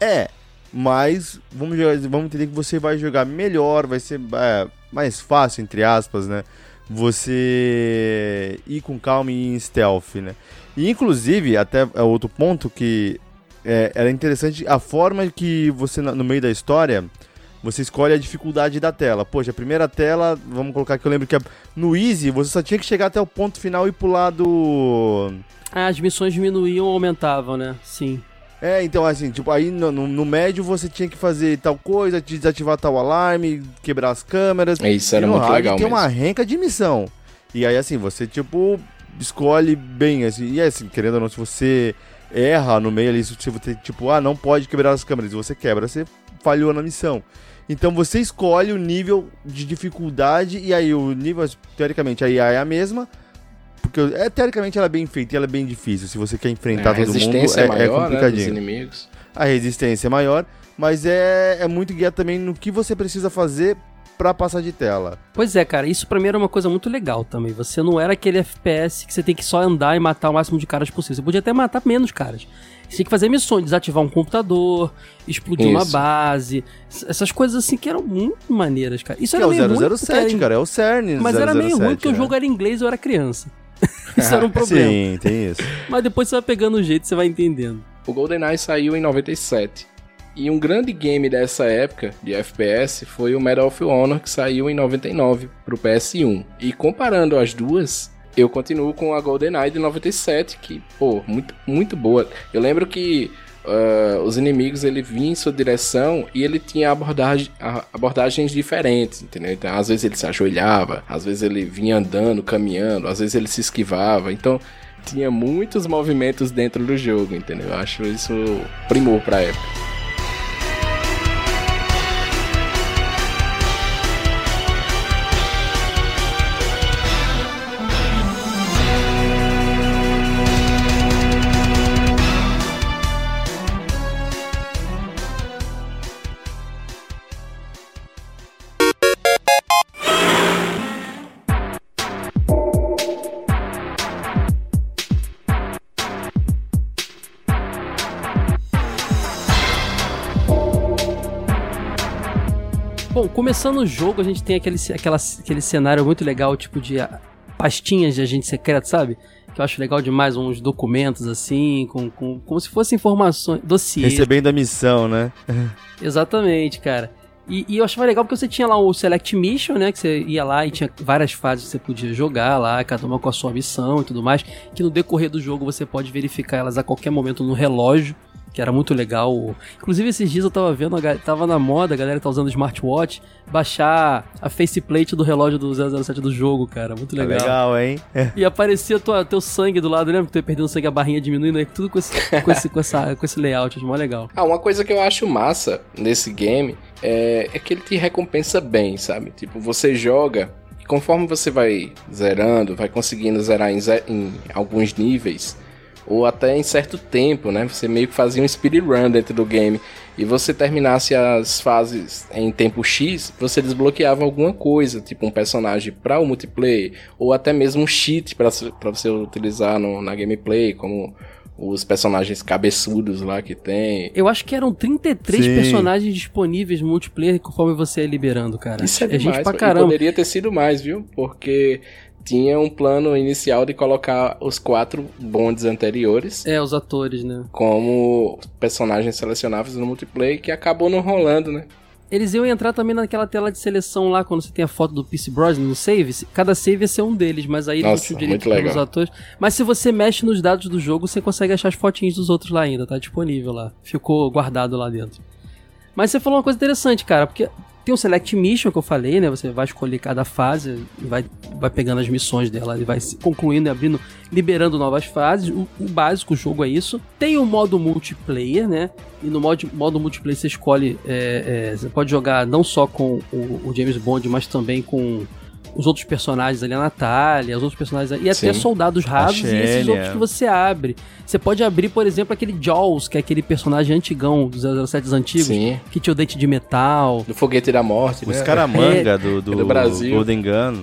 Speaker 2: É, mas vamos, vamos entender que você vai jogar melhor, vai ser é, mais fácil, entre aspas, né? Você ir com calma e em stealth, né? E inclusive, até é outro ponto que é, era interessante a forma que você, no meio da história, você escolhe a dificuldade da tela. Poxa, a primeira tela, vamos colocar que eu lembro que no Easy você só tinha que chegar até o ponto final e pular do.
Speaker 1: Ah, as missões diminuíam ou aumentavam, né? Sim.
Speaker 2: É, então assim, tipo, aí no, no, no médio você tinha que fazer tal coisa, desativar tal alarme, quebrar as câmeras.
Speaker 3: É, Isso era
Speaker 2: e
Speaker 3: muito legal
Speaker 2: tem
Speaker 3: mesmo.
Speaker 2: uma renca de missão. E aí assim, você tipo escolhe bem assim, e assim, querendo ou não, se você erra no meio ali, se você tipo, ah, não pode quebrar as câmeras, e você quebra, você falhou na missão. Então você escolhe o nível de dificuldade e aí o nível, teoricamente, a IA é a mesma, porque é, teoricamente ela é bem feita e ela é bem difícil. Se você quer
Speaker 3: É,
Speaker 2: enfrentar
Speaker 3: a
Speaker 2: todo mundo,
Speaker 3: resistência
Speaker 2: é,
Speaker 3: é,
Speaker 2: é
Speaker 3: maior, né, dos
Speaker 2: complicadinho.
Speaker 3: inimigos.
Speaker 2: a resistência é maior, mas é, é muito guia também no que você precisa fazer pra passar de tela.
Speaker 1: Pois é, cara, isso pra mim era uma coisa muito legal também. Você não era aquele FPS que você tem que só andar e matar o máximo de caras possível. Você podia até matar menos caras. Você tinha que fazer missões, desativar um computador, explodir uma
Speaker 3: Isso.
Speaker 1: base. s- Essas coisas assim que eram muito maneiras, cara. Isso
Speaker 2: Que
Speaker 1: era
Speaker 2: é o
Speaker 1: meio ruim porque
Speaker 2: 007,
Speaker 1: era-
Speaker 2: cara, é o CERN.
Speaker 1: Mas era meio
Speaker 2: 007,
Speaker 1: ruim porque o
Speaker 2: né?
Speaker 1: jogo era em inglês e eu era criança. isso era um problema.
Speaker 2: Sim, tem isso.
Speaker 1: Mas depois você vai pegando o jeito, você vai entendendo.
Speaker 3: O GoldenEye saiu em 97. E um grande game dessa época de FPS foi o Medal of Honor, que saiu em 99 pro PS1. E comparando as duas, eu continuo com a GoldenEye de 97, que, pô, muito, muito boa. Eu lembro que ah, os inimigos ele vinha em sua direção e ele tinha abordagem, abordagens diferentes, entendeu? Então, às vezes ele se ajoelhava, às vezes ele vinha andando, caminhando, às vezes ele se esquivava. Então, tinha muitos movimentos dentro do jogo, entendeu? Eu acho isso primor pra época.
Speaker 1: Começando o jogo, a gente tem aquele, aquela, aquele cenário muito legal, tipo de ah, pastinhas de agente secreto, sabe? Que eu acho legal demais, uns documentos assim, com, com, como se fossem informações, dossiês.
Speaker 2: Recebendo a missão, né?
Speaker 1: Exatamente, cara. E, e eu achava legal porque você tinha lá o Select Mission, né? Que você ia lá e tinha várias fases que você podia jogar lá, cada uma com a sua missão e tudo mais. Que no decorrer do jogo você pode verificar elas a qualquer momento no relógio, que era muito legal. Inclusive, esses dias eu tava vendo, tava na moda, a galera tá usando smartwatch, baixar a faceplate do relógio do 007 do jogo, cara. Muito
Speaker 2: Tá
Speaker 1: legal.
Speaker 2: legal, hein?
Speaker 1: E aparecia tua, teu sangue do lado, lembra que tu ia perdendo sangue, a barrinha diminuindo, aí tudo com esse, com esse, com essa, com esse layout, acho mó legal.
Speaker 3: Ah, uma coisa que eu acho massa nesse game é, é que ele te recompensa bem, sabe? Tipo, você joga e conforme você vai zerando, vai conseguindo zerar em, em alguns níveis, ou até em certo tempo, né? Você meio que fazia um speedrun dentro do game. E você terminasse as fases em tempo X, você desbloqueava alguma coisa, tipo um personagem para o multiplayer, ou até mesmo um cheat para você utilizar no- na gameplay, como os personagens cabeçudos lá que tem.
Speaker 1: Eu acho que eram 33
Speaker 2: Sim.
Speaker 1: personagens disponíveis no multiplayer conforme você ia liberando, cara.
Speaker 3: Isso é
Speaker 1: é
Speaker 3: demais.
Speaker 1: gente pra
Speaker 3: e
Speaker 1: caramba.
Speaker 3: poderia ter sido mais, viu? Porque tinha um plano inicial de colocar os quatro bondes anteriores
Speaker 1: É, os atores, né?
Speaker 3: como personagens selecionáveis no multiplayer que acabou não rolando, né?
Speaker 1: Eles iam entrar também naquela tela de seleção lá, quando você tem a foto do Pierce Brosnan no save. Cada save ia ser um deles, mas aí eles
Speaker 3: Nossa,
Speaker 1: não tinham direito
Speaker 3: muito
Speaker 1: pelos atores. Mas se você mexe nos dados do jogo, você consegue achar as fotinhas dos outros lá ainda, tá disponível lá. Ficou guardado lá dentro. Mas você falou uma coisa interessante, cara, porque tem o Select Mission que eu falei, né? Você vai escolher cada fase vai, vai pegando as missões dela e vai se concluindo e abrindo, liberando novas fases. O, o básico, jogo é isso. Tem o modo multiplayer, né? E no modo, modo multiplayer você escolhe. é, é, você pode jogar não só com o, o James Bond, mas também com os outros personagens ali, a Natália, os outros personagens e até
Speaker 3: Sim.
Speaker 1: soldados rasos e esses outros que você abre. Você pode abrir, por exemplo, aquele Jaws, que é aquele personagem antigão dos 007 antigos,
Speaker 3: Sim.
Speaker 1: que tinha o dente de metal.
Speaker 3: Do foguete da morte,
Speaker 2: O
Speaker 3: né?
Speaker 2: escaramanga do, do,
Speaker 3: É do Brasil.
Speaker 2: Golden Gun.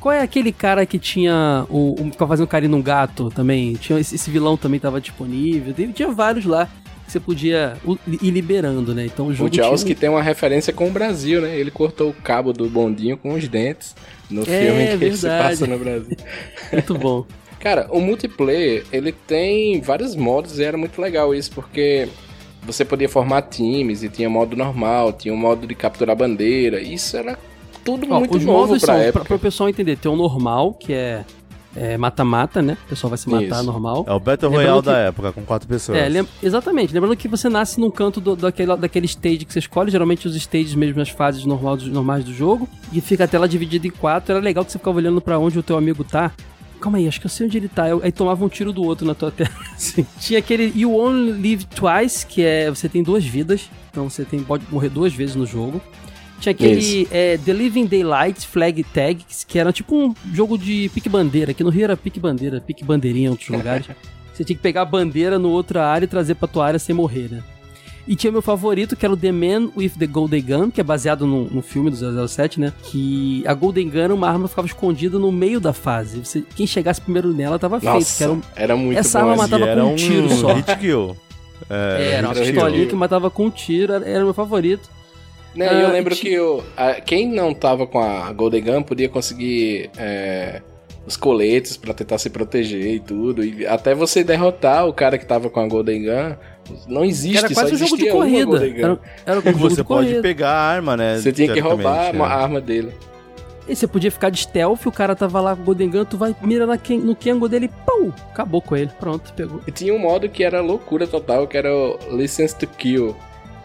Speaker 1: Qual é aquele cara que tinha o, o ficava fazendo carinho num gato também? Tinha esse, esse vilão também tava disponível. Tinha vários lá que você podia ir liberando, né? Então o jogo
Speaker 3: O Jaws
Speaker 1: tinha
Speaker 3: que tem uma referência com o Brasil, né? Ele cortou o cabo do bondinho com os dentes no
Speaker 1: É,
Speaker 3: filme que ele se
Speaker 1: verdade.
Speaker 3: passa no Brasil.
Speaker 1: muito bom.
Speaker 3: Cara, o multiplayer, ele tem vários modos e era muito legal isso, porque você podia formar times e tinha modo normal, tinha um modo de capturar bandeira, isso era tudo
Speaker 1: Ó,
Speaker 3: muito
Speaker 1: os
Speaker 3: novo
Speaker 1: modos
Speaker 3: pra
Speaker 1: são,
Speaker 3: época.
Speaker 1: pra, pra o pessoal entender, tem o normal, que é é, mata-mata, né? O pessoal vai se matar
Speaker 3: Isso.
Speaker 1: normal.
Speaker 2: É o Battle Royale
Speaker 1: que-
Speaker 2: da época, com quatro pessoas.
Speaker 1: É, lem- exatamente. Lembrando que você nasce num canto do, daquele, daquele stage que você escolhe, geralmente os stages mesmo as fases normal, normais do jogo, e fica a tela dividida em quatro. Era legal que você ficava olhando pra onde o teu amigo tá. Calma aí, acho que eu sei onde ele tá. Eu- Aí tomava um tiro do outro na tua tela. assim. Tinha aquele You Only Live Twice, que é você tem duas vidas, então você tem, pode morrer duas vezes no jogo. Tinha aquele é, The Living Daylight Flag Tag, que era tipo um jogo de pique-bandeira. Aqui no Rio era pique-bandeira, pique-bandeirinha em outros lugares. Você tinha que pegar a bandeira no outra área e trazer pra tua área sem morrer, né? E tinha meu favorito, que era o The Man with the Golden Gun, que é baseado no, no filme do 007, né? Que a Golden Gun era uma arma que ficava escondida no meio da fase. Você, quem chegasse primeiro nela tava feito. Que
Speaker 3: Nossa,
Speaker 1: era, um-
Speaker 3: era muito
Speaker 1: essa
Speaker 3: bom
Speaker 1: arma matava
Speaker 2: era
Speaker 1: com um tiro só.
Speaker 2: hit kill. É,
Speaker 1: era uma pistolinha que matava com um tiro, era, era meu favorito.
Speaker 3: Né,
Speaker 1: Ah,
Speaker 3: eu lembro que eu, a- quem não tava com a Golden Gun podia conseguir é, os coletes pra tentar se proteger e tudo. E até você derrotar o cara que tava com a Golden Gun, não existe,
Speaker 1: Era quase
Speaker 3: só
Speaker 1: um jogo de corrida.
Speaker 3: Golden Gun.
Speaker 1: Era, era um jogo
Speaker 2: Você
Speaker 1: de
Speaker 2: pode
Speaker 1: corrida.
Speaker 2: pegar a arma, né?
Speaker 3: Você tinha que roubar
Speaker 2: teoricamente,
Speaker 3: a
Speaker 2: é.
Speaker 3: arma dele.
Speaker 1: E você podia ficar de stealth, o cara tava lá com o Golden Gun, tu vai, mira na no Kengo dele, pum, acabou com ele. Pronto, pegou.
Speaker 3: E tinha um modo que era loucura total, que era o License to Kill.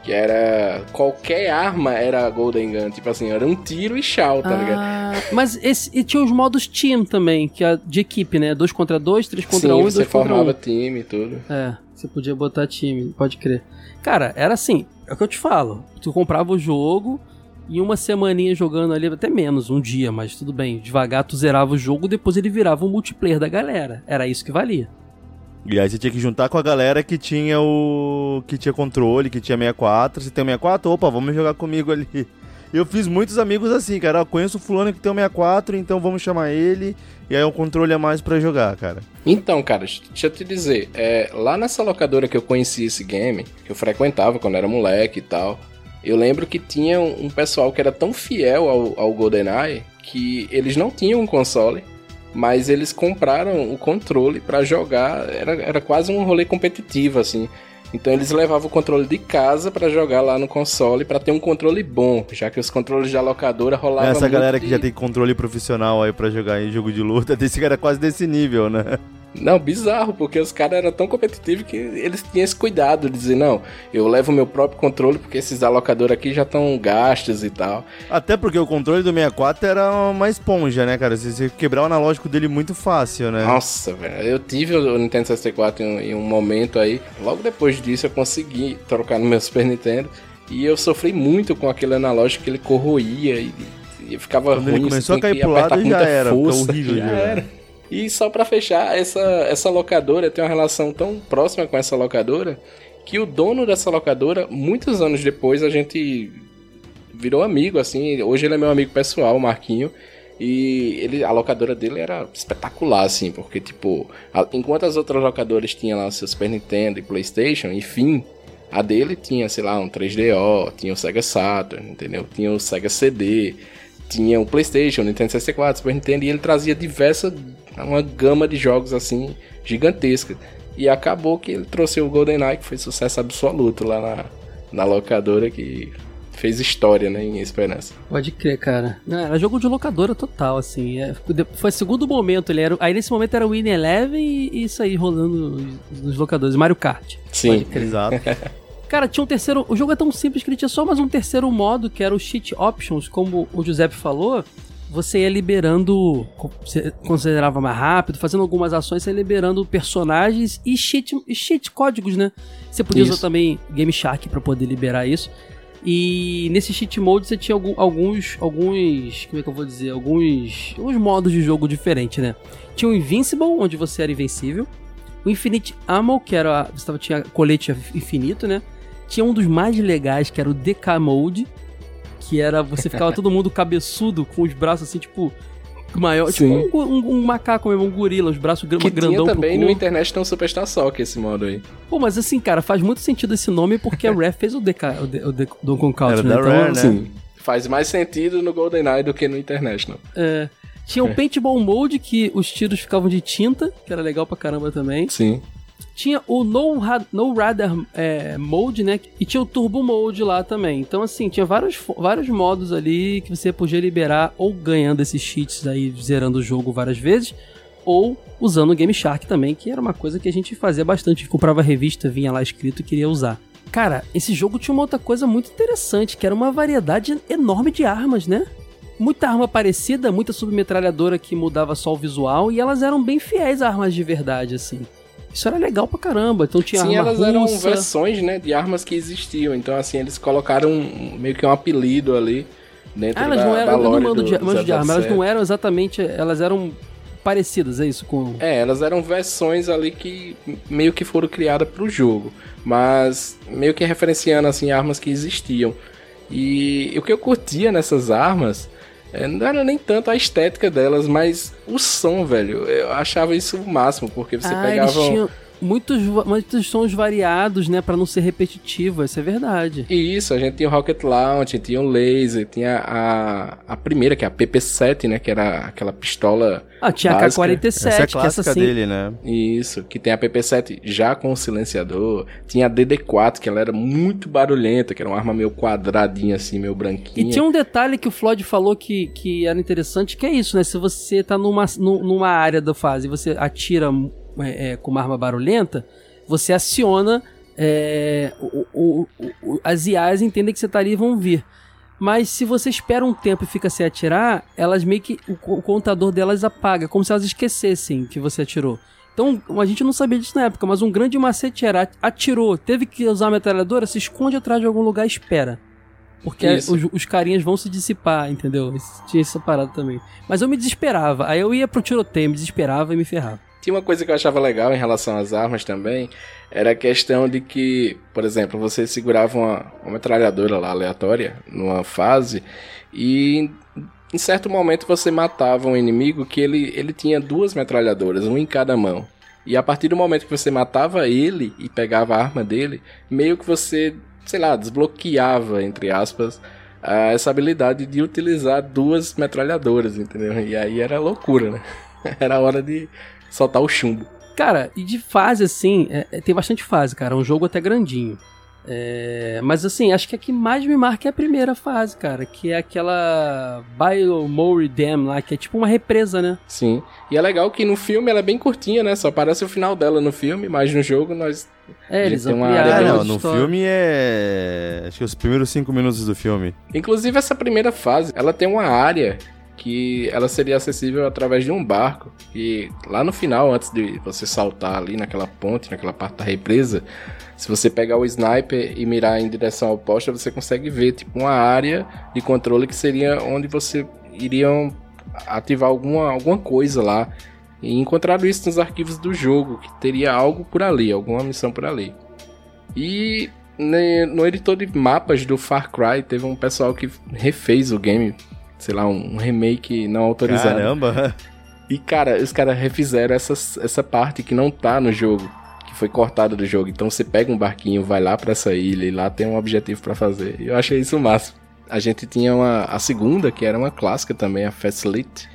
Speaker 3: Que era. Qualquer arma era a Golden Gun. Tipo assim, era um tiro e tchau, tá ligado?
Speaker 1: Ah, mas esse, e tinha os modos team também, que é de equipe, né? Dois contra dois, três contra
Speaker 3: Sim,
Speaker 1: um e
Speaker 3: você
Speaker 1: dois contra
Speaker 3: formava
Speaker 1: um.
Speaker 3: time e tudo.
Speaker 1: É, você podia botar time, pode crer. Cara, era assim, é o que eu te falo. Tu comprava o jogo, em uma semaninha jogando ali, até menos, um dia, mas tudo bem. Devagar tu zerava o jogo, depois ele virava o multiplayer da galera. Era isso que valia.
Speaker 2: E aí você tinha que juntar com a galera que tinha o. que tinha controle, que tinha 64. Você tem o 64? Opa, vamos jogar comigo ali. Eu fiz muitos amigos assim, cara. Eu conheço o fulano que tem o 64, então vamos chamar ele. E aí é um controle a mais pra jogar, cara.
Speaker 3: Então, cara, deixa eu te dizer, é, lá nessa locadora que eu conheci esse game, que eu frequentava quando era moleque e tal, eu lembro que tinha um, um pessoal que era tão fiel ao, ao GoldenEye que eles não tinham um console, mas eles compraram o controle pra jogar, era, era quase um rolê competitivo, assim. Então eles levavam o controle de casa pra jogar lá no console pra ter um controle bom, já que os controles da locadora rolavam
Speaker 2: Essa galera que
Speaker 3: de-
Speaker 2: já tem controle profissional aí pra jogar em jogo de luta, desse cara quase desse nível, né?
Speaker 3: Não, bizarro, porque os caras eram tão competitivos que eles tinham esse cuidado de dizer, não, eu levo meu próprio controle porque esses alocadores aqui já estão gastos e tal.
Speaker 2: Até porque o controle do 64 era uma esponja, né, cara? Você, quebrar o analógico dele muito fácil, né?
Speaker 3: Nossa, velho, eu tive o Nintendo 64 em, um- em um momento aí, logo depois disso eu consegui trocar no meu Super Nintendo e eu sofri muito com aquele analógico que ele corroía e, e ficava
Speaker 2: Quando
Speaker 3: ruim.
Speaker 2: ele começou a cair pro lado, já era, fica
Speaker 3: força,
Speaker 2: horrível
Speaker 3: já era. E só pra fechar, essa, essa locadora tem uma relação tão próxima com essa locadora que o dono dessa locadora, muitos anos depois, a gente virou amigo, assim. Hoje ele é meu amigo pessoal, o Marquinho. E ele, a locadora dele era espetacular, assim, porque, tipo, a- enquanto as outras locadoras tinham lá seus Super Nintendo e Playstation, enfim, a dele tinha, sei lá, um 3DO, tinha o Sega Saturn, entendeu? Tinha o Sega CD, tinha o Playstation, o Nintendo 64, Super Nintendo, e ele trazia diversa, uma gama de jogos, assim, gigantesca. E acabou que ele trouxe o GoldenEye, que foi sucesso absoluto lá na, na locadora, que fez história, né, em Esperança.
Speaker 1: Pode crer, cara. Não, era jogo de locadora total, assim. É, foi o segundo momento, ele era. Aí nesse momento era o Win Eleven e, e isso aí rolando nos locadores. Mario Kart.
Speaker 3: Sim.
Speaker 1: Pode crer.
Speaker 2: Exato.
Speaker 1: Cara, tinha um terceiro. O jogo é tão simples que ele tinha só mais um terceiro modo, que era o Cheat Options, como o Giuseppe falou. Você ia liberando. Você considerava mais rápido, fazendo algumas ações, você ia liberando personagens e cheat, e cheat códigos, né? Você podia
Speaker 3: Isso.
Speaker 1: usar também Game Shark pra poder liberar isso. E nesse cheat mode você tinha alguns. alguns. Como é que eu vou dizer? Alguns. Alguns modos de jogo diferentes, né? Tinha o Invincible, onde você era invencível. O Infinite Ammo, que era. Você tava, tinha colete infinito, né? Tinha um dos mais legais, que era o DK Mode, que era você ficava todo mundo cabeçudo, com os braços assim, tipo, maior,
Speaker 3: Sim.
Speaker 1: tipo um, um- um macaco mesmo, um gorila, os braços
Speaker 3: Que
Speaker 1: grandão
Speaker 3: tinha também
Speaker 1: pro
Speaker 3: no
Speaker 1: corpo.
Speaker 3: International Superstar Soccer esse modo aí.
Speaker 1: Pô, mas assim, cara, faz muito sentido esse nome porque a Rare fez o DK, o, D- o D- Donkey Country,
Speaker 2: Era
Speaker 1: né?
Speaker 2: da
Speaker 1: Então,
Speaker 2: Rare, né?
Speaker 3: Sim. Faz mais sentido no GoldenEye do que no International.
Speaker 1: é, tinha o Paintball Mode, que os tiros ficavam de tinta, que era legal pra caramba também.
Speaker 3: Sim.
Speaker 1: Tinha o No, Ra- no Radar é, Mode, né? E tinha o Turbo Mode lá também. Então, assim, tinha vários, vários modos ali que você podia liberar ou ganhando esses cheats aí, zerando o jogo várias vezes, ou usando o Game Shark também, que era uma coisa que a gente fazia bastante. Comprava revista, vinha lá escrito e queria usar. Cara, esse jogo tinha uma outra coisa muito interessante, que era uma variedade enorme de armas, né? Muita arma parecida, muita submetralhadora que mudava só o visual, e elas eram bem fiéis a armas de verdade, assim. Isso era legal pra caramba. Então tinha
Speaker 3: Sim,
Speaker 1: arma
Speaker 3: elas
Speaker 1: russa.
Speaker 3: eram versões, né, de armas que existiam. Então, assim, eles colocaram um- meio que um apelido ali dentro
Speaker 1: Ah, elas
Speaker 3: da,
Speaker 1: não
Speaker 3: da
Speaker 1: eram, não
Speaker 3: lore do,
Speaker 1: de,
Speaker 3: do
Speaker 1: de arma, elas
Speaker 3: 007.
Speaker 1: não eram exatamente, elas eram parecidas, é isso? Com...
Speaker 3: É, elas eram versões ali que meio que foram criadas pro jogo, mas meio que referenciando assim armas que existiam. E o que eu curtia nessas armas é, não era nem tanto a estética delas, mas o som, velho. Eu achava isso o máximo, porque você
Speaker 1: ah,
Speaker 3: pegava.
Speaker 1: tinham muitos, muitos sons variados, né, Pra não ser repetitivo, isso é verdade.
Speaker 3: E Isso, a gente tinha o Rocket Launch, tinha o Laser, tinha a, a primeira, que é a PP7, né? Que era aquela pistola.
Speaker 1: Ah, tinha a
Speaker 3: básica.
Speaker 1: K-47,
Speaker 2: Essa é a
Speaker 1: que essa
Speaker 2: clássica
Speaker 1: sim.
Speaker 2: dele, né?
Speaker 3: Isso, que tem a PP7 já com o silenciador. Tinha a DD4, que ela era muito barulhenta, que era uma arma meio quadradinha assim, meio branquinha.
Speaker 1: E tinha um detalhe que o Floyd falou que, que era interessante, que é isso, né? Se você tá numa, nu- numa área da fase e você atira é, é, com uma arma barulhenta, você aciona. é, o- o- o- as IAs entendem que você tá ali e vão vir. Mas se você espera um tempo e fica sem atirar, elas meio que. O, co- o contador delas apaga, como se elas esquecessem que você atirou. Então, a gente não sabia disso na época, mas um grande macete era: atirou, teve que usar a metralhadora, se esconde atrás de algum lugar e espera. Porque os, os carinhas vão se dissipar, entendeu? Tinha essa parada também. Mas eu me desesperava. Aí eu ia pro tiroteio, me desesperava e me ferrava.
Speaker 3: Tinha uma coisa que eu achava legal em relação às armas também, era a questão de que, por exemplo, você segurava uma, uma metralhadora lá aleatória numa fase e em certo momento você matava um inimigo que ele, ele tinha duas metralhadoras, um em cada mão. E a partir do momento que você matava ele e pegava a arma dele, meio que você, sei lá, desbloqueava, entre aspas, essa habilidade de utilizar duas metralhadoras, entendeu? E aí era loucura, né? Era hora de soltar o chumbo.
Speaker 1: Cara, e de fase, assim, é- é- tem bastante fase, cara. É um jogo até grandinho. É, mas assim, acho que a que mais me marca é a primeira fase, cara. Que é aquela Biomore Dam lá, que é tipo uma represa, né?
Speaker 3: Sim. E é legal que no filme ela é bem curtinha, né? Só aparece o final dela no filme, mas no jogo nós.
Speaker 1: É, eles
Speaker 3: tem uma
Speaker 2: Ah,
Speaker 3: área
Speaker 1: a
Speaker 2: não, no
Speaker 1: história.
Speaker 2: filme é. Acho que os primeiros cinco minutos do filme.
Speaker 3: Inclusive, essa primeira fase, ela tem uma área que ela seria acessível através de um barco. E lá no final, antes de você saltar ali naquela ponte, naquela parte da represa, se você pegar o sniper e mirar em direção oposta, você consegue ver tipo uma área de controle que seria onde você iriam ativar alguma, alguma coisa lá. E encontraram isso nos arquivos do jogo, que teria algo por ali, alguma missão por ali. E ne- no editor de mapas do Far Cry teve um pessoal que refez o game, sei lá, um remake não autorizado.
Speaker 2: Caramba!
Speaker 3: E cara, os caras refizeram essa, essa parte que não tá no jogo, que foi cortada do jogo. Então você pega um barquinho, vai lá pra essa ilha e lá tem um objetivo pra fazer. E eu achei isso o máximo. A gente tinha uma, a segunda, que era uma clássica também, a Fastlit.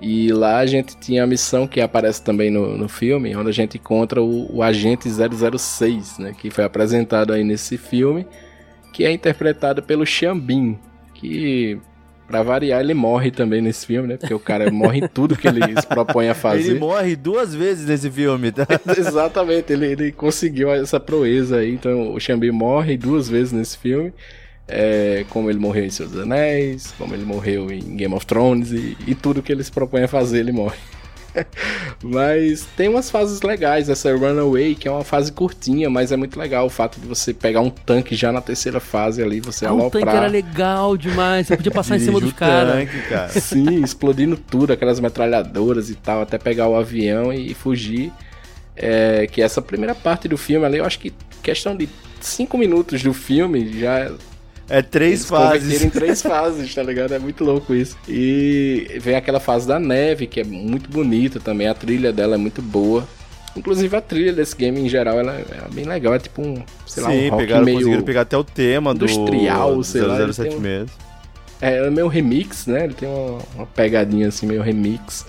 Speaker 3: E lá a gente tinha a missão que aparece também no, no filme, onde a gente encontra o, o agente 006, né, que foi apresentado aí nesse filme, que é interpretado pelo Xambin, que pra variar ele morre também nesse filme, né, porque o cara morre em tudo que ele se propõe a fazer.
Speaker 2: Ele morre duas vezes nesse filme, tá?
Speaker 3: Exatamente, ele, ele conseguiu essa proeza aí. Então, o Xambi morre duas vezes nesse filme. É, como ele morreu em Seus dos Anéis, como ele morreu em Game of Thrones e, e tudo que ele se propõe a fazer, ele morre. mas tem umas fases legais, essa Runaway, que é uma fase curtinha, mas é muito legal o fato de você pegar um tanque já na terceira fase ali, você
Speaker 1: Ah, o tanque
Speaker 3: aloprar.
Speaker 1: era legal demais. Você podia passar em cima dos caras.
Speaker 2: cara.
Speaker 3: Sim, explodindo tudo, aquelas metralhadoras e tal, até pegar o avião e fugir. É, que essa primeira parte do filme ali, eu acho que questão de cinco minutos do filme já
Speaker 2: É três
Speaker 3: eles
Speaker 2: fases.
Speaker 3: em três fases, tá ligado? É muito louco isso. E vem aquela fase da neve, que é muito bonita também, a trilha dela é muito boa. Inclusive a trilha desse game em geral, ela é bem legal, é tipo um, sei lá, um
Speaker 2: Sim,
Speaker 3: rock
Speaker 2: pegaram,
Speaker 3: meio...
Speaker 2: conseguiram pegar até o tema do
Speaker 3: industrial, sei lá, ele
Speaker 2: 007
Speaker 3: tem um-
Speaker 2: mesmo.
Speaker 3: É, é meio remix, né? Ele tem uma, uma pegadinha assim, meio remix.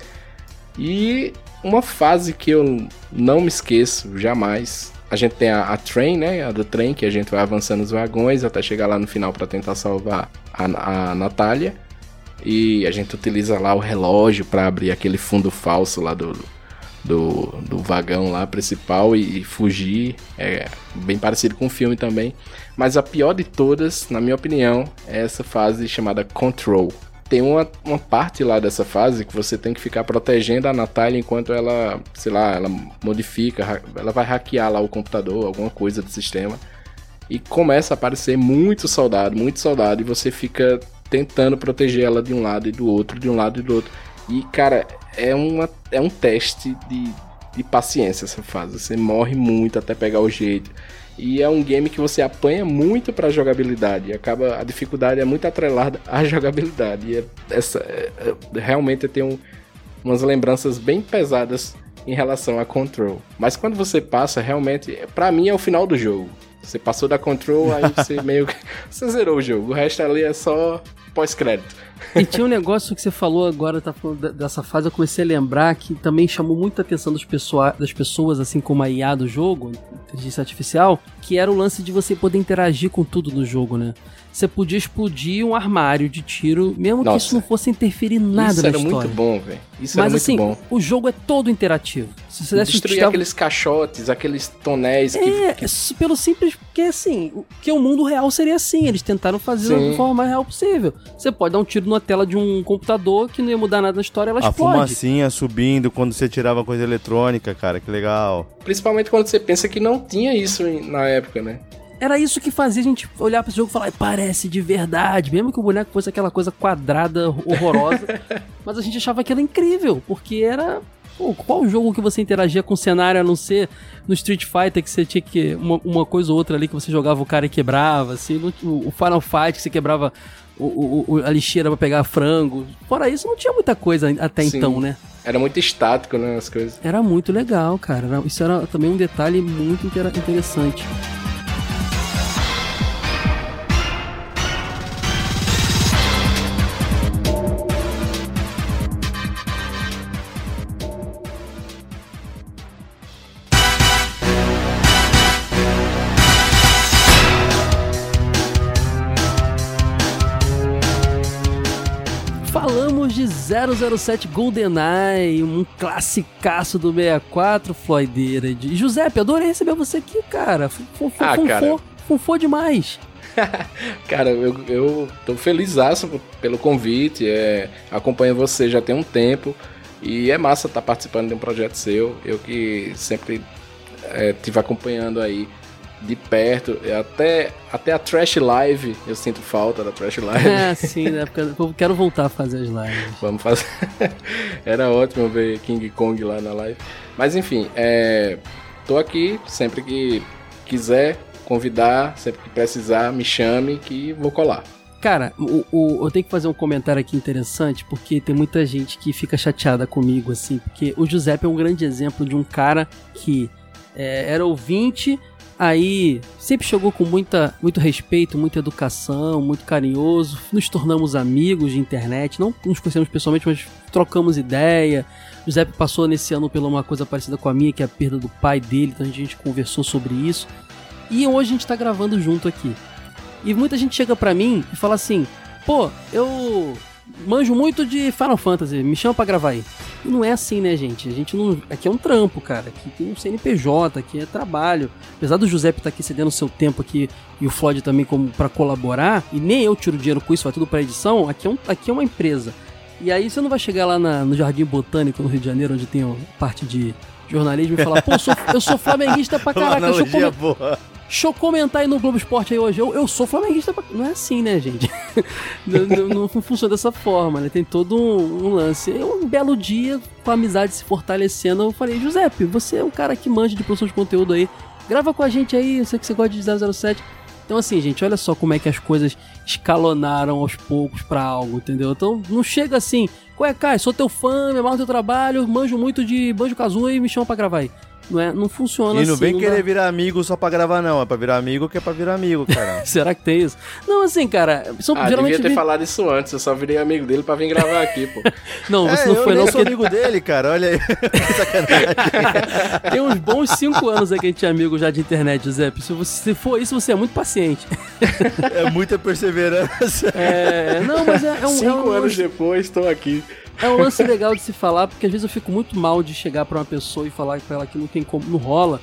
Speaker 3: E uma fase que eu não me esqueço jamais. A gente tem a, a Train, né? A do trem, que a gente vai avançando os vagões até chegar lá no final para tentar salvar a, a Natália. E a gente utiliza lá o relógio para abrir aquele fundo falso lá do, do, do vagão lá principal e, e, fugir. É bem parecido com o filme também. Mas a pior de todas, na minha opinião, é essa fase chamada Control. Tem uma, uma parte lá dessa fase que você tem que ficar protegendo a Natália enquanto ela, sei lá, ela modifica, ela vai hackear lá o computador, alguma coisa do sistema. E começa a aparecer muito soldado, muito soldado, e você fica tentando proteger ela de um lado e do outro, de um lado e do outro. E, cara, é, uma, é um teste de, de paciência essa fase. Você morre muito até pegar o jeito. E é um game que você apanha muito pra jogabilidade. Acaba, a dificuldade é muito atrelada à jogabilidade. E é, essa, é, é, realmente tem um, umas lembranças bem pesadas em relação a Control. Mas quando você passa, realmente, para mim é o final do jogo. Você passou da Control, aí você meio que. Você zerou o jogo. O resto ali é só pós-crédito.
Speaker 1: E tinha um negócio que você falou agora, tá falando dessa fase, eu comecei a lembrar que também chamou muita atenção dos pessoa, das pessoas, assim como a IA do jogo, inteligência artificial, que era o lance de você poder interagir com tudo no jogo, né? Você podia explodir um armário de tiro, mesmo Nossa. que isso não fosse interferir nada
Speaker 3: isso
Speaker 1: na história.
Speaker 3: Isso era muito bom, velho. Isso
Speaker 1: Mas,
Speaker 3: era muito
Speaker 1: assim,
Speaker 3: bom.
Speaker 1: o jogo é todo interativo.
Speaker 3: Se você desse Destruir aqueles caixotes, aqueles tonéis
Speaker 1: é,
Speaker 3: que,
Speaker 1: que... pelo simples porque assim, que o mundo real seria assim, eles tentaram fazer Sim. da forma mais real possível. Você pode dar um tiro na tela de um computador que não ia mudar nada na história, ela
Speaker 2: A
Speaker 1: explode.
Speaker 2: fumacinha subindo quando você tirava coisa eletrônica, cara, que legal.
Speaker 3: Principalmente quando você pensa que não tinha isso na época, né?
Speaker 1: Era isso que fazia a gente olhar para esse jogo e falar, parece de verdade, mesmo que o boneco fosse aquela coisa quadrada, horrorosa. mas a gente achava aquilo incrível, porque era. Pô, qual jogo que você interagia com o cenário a não ser no Street Fighter que você tinha que. Uma, uma coisa ou outra ali que você jogava o cara e quebrava, assim, no, o Final Fight que você quebrava o, o, a lixeira pra pegar frango. Fora isso, não tinha muita coisa até Sim. então, né?
Speaker 3: Era muito estático, né, as coisas.
Speaker 1: Era muito legal, cara. Isso era também um detalhe muito interessante. 007 GoldenEye, um classicaço do 64, Floydeira. De... Giuseppe, adorei receber você aqui, cara. Fofo, ah, cara. Demais.
Speaker 3: cara, eu, eu tô feliz pelo convite. É, acompanho você já tem um tempo. E é massa estar tá participando de um projeto seu. Eu que sempre é, tive acompanhando aí de perto. Até, até a Trash Live, eu sinto falta da Trash Live.
Speaker 1: É, sim, né? Porque eu quero voltar a fazer as lives.
Speaker 3: Vamos fazer. Era ótimo ver King Kong lá na live. Mas enfim, é... tô aqui sempre que quiser convidar, sempre que precisar, me chame que vou colar.
Speaker 1: Cara, o, o, eu tenho que fazer um comentário aqui interessante, porque tem muita gente que fica chateada comigo, assim, porque o Giuseppe é um grande exemplo de um cara que é, era ouvinte, Aí sempre chegou com muita, muito respeito, muita educação, muito carinhoso. Nos tornamos amigos de internet, não nos conhecemos pessoalmente, mas trocamos ideia. O Zé passou nesse ano pela uma coisa parecida com a minha, que é a perda do pai dele, então a gente conversou sobre isso. E hoje a gente tá gravando junto aqui. E muita gente chega pra mim e fala assim: pô, eu manjo muito de Final Fantasy, me chama pra gravar aí. E não é assim, né, gente? A gente não. Aqui é um trampo, cara. Aqui tem um CNPJ, aqui é trabalho. Apesar do Giuseppe estar tá aqui cedendo seu tempo aqui e o Floyd também como para colaborar, e nem eu tiro dinheiro com isso, vai tudo pra edição, aqui é, um, aqui é uma empresa. E aí você não vai chegar lá na, no Jardim Botânico, no Rio de Janeiro, onde tem parte de jornalismo, e falar, pô, eu sou, eu sou flamenguista pra caraca. Eu, comer, Deixa eu comentar aí no Globo Esporte aí hoje. Eu, eu sou flamenguista. Pra... Não é assim, né, gente? não, não, não, funciona dessa forma, né? Tem todo um, um lance. E um belo dia, com a amizade se fortalecendo, eu falei, Giuseppe, você é um cara que manja de produção de conteúdo aí. Grava com a gente aí, eu sei que você gosta de 007. Então, assim, gente, olha só como é que as coisas escalonaram aos poucos para algo, entendeu? Então, não chega assim, ué, Kai, sou teu fã, me amarro teu trabalho, manjo muito de Banjo Kazooie e me chama pra gravar aí. Não, é, não funciona
Speaker 2: assim.
Speaker 1: E
Speaker 2: não
Speaker 1: assim,
Speaker 2: vem
Speaker 1: não
Speaker 2: querer
Speaker 1: dá...
Speaker 2: virar amigo só pra gravar, não. É pra virar amigo que é pra virar amigo, cara.
Speaker 1: Será que tem isso? Não, assim, cara.
Speaker 3: São, ah, geralmente devia ter vi... falado isso antes. Eu só virei amigo dele pra vir gravar aqui, pô.
Speaker 1: não, você é, não foi,
Speaker 2: não.
Speaker 1: Eu
Speaker 2: sou amigo dele, cara. Olha aí. Sacanagem.
Speaker 1: tem uns bons cinco anos aí que a gente é amigo já de internet, José. Se, você, se for isso, você é muito paciente.
Speaker 2: é muita perseverança.
Speaker 1: É, não, mas é, é um.
Speaker 3: Cinco
Speaker 1: é um...
Speaker 3: anos depois, estou aqui.
Speaker 1: É um lance legal de se falar, porque às vezes eu fico muito mal de chegar pra uma pessoa e falar pra ela que não tem como, não rola.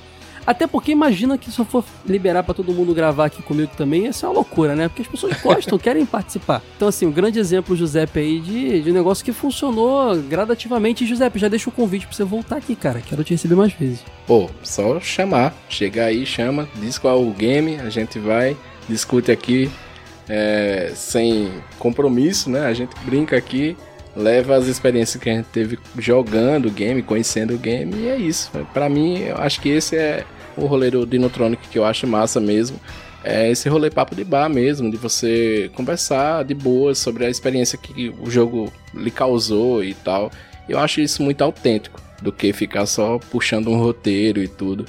Speaker 1: Até porque imagina que se eu for liberar pra todo mundo gravar aqui comigo também, isso é uma loucura, né? Porque as pessoas gostam, querem participar. Então, assim, um grande exemplo, Giuseppe, aí, de, de um negócio que funcionou gradativamente. Giuseppe, já deixa o convite pra você voltar aqui, cara. Quero te receber mais vezes.
Speaker 3: Pô, só chamar. Chega aí, chama, diz qual o game, a gente vai, discute aqui, é, sem compromisso, né? A gente brinca aqui, leva as experiências que a gente teve jogando o game, conhecendo o game, e é isso. Para mim, eu acho que esse é o rolê do Dinotronic que eu acho massa mesmo. É esse rolê papo de bar mesmo, de você conversar de boa sobre a experiência que o jogo lhe causou e tal. Eu acho isso muito autêntico, do que ficar só puxando um roteiro e tudo.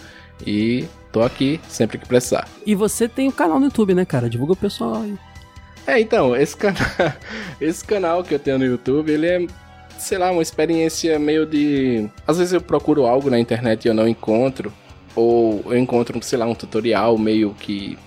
Speaker 3: E tô aqui sempre que precisar.
Speaker 1: E você tem o canal no YouTube, né, cara? Divulga o pessoal aí.
Speaker 3: É, então, esse canal, esse canal que eu tenho no YouTube, ele é, sei lá, uma experiência meio de. Às vezes eu procuro algo na internet e eu não encontro, ou eu encontro, sei lá, um tutorial meio que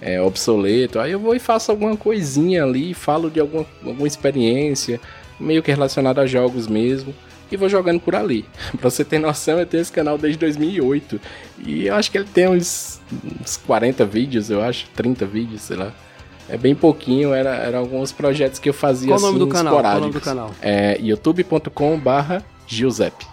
Speaker 3: é, obsoleto, aí eu vou e faço alguma coisinha ali, falo de alguma, alguma experiência, meio que relacionada a jogos mesmo e vou jogando por ali. pra você ter noção, eu tenho esse canal desde 2008 e eu acho que ele tem uns, uns 40 vídeos, eu acho, 30 vídeos, sei lá. É bem pouquinho, era, era alguns projetos que eu fazia
Speaker 1: Qual o nome
Speaker 3: assim,
Speaker 1: do canal? Qual o nome do canal?
Speaker 3: É youtube.com barra Giuseppe.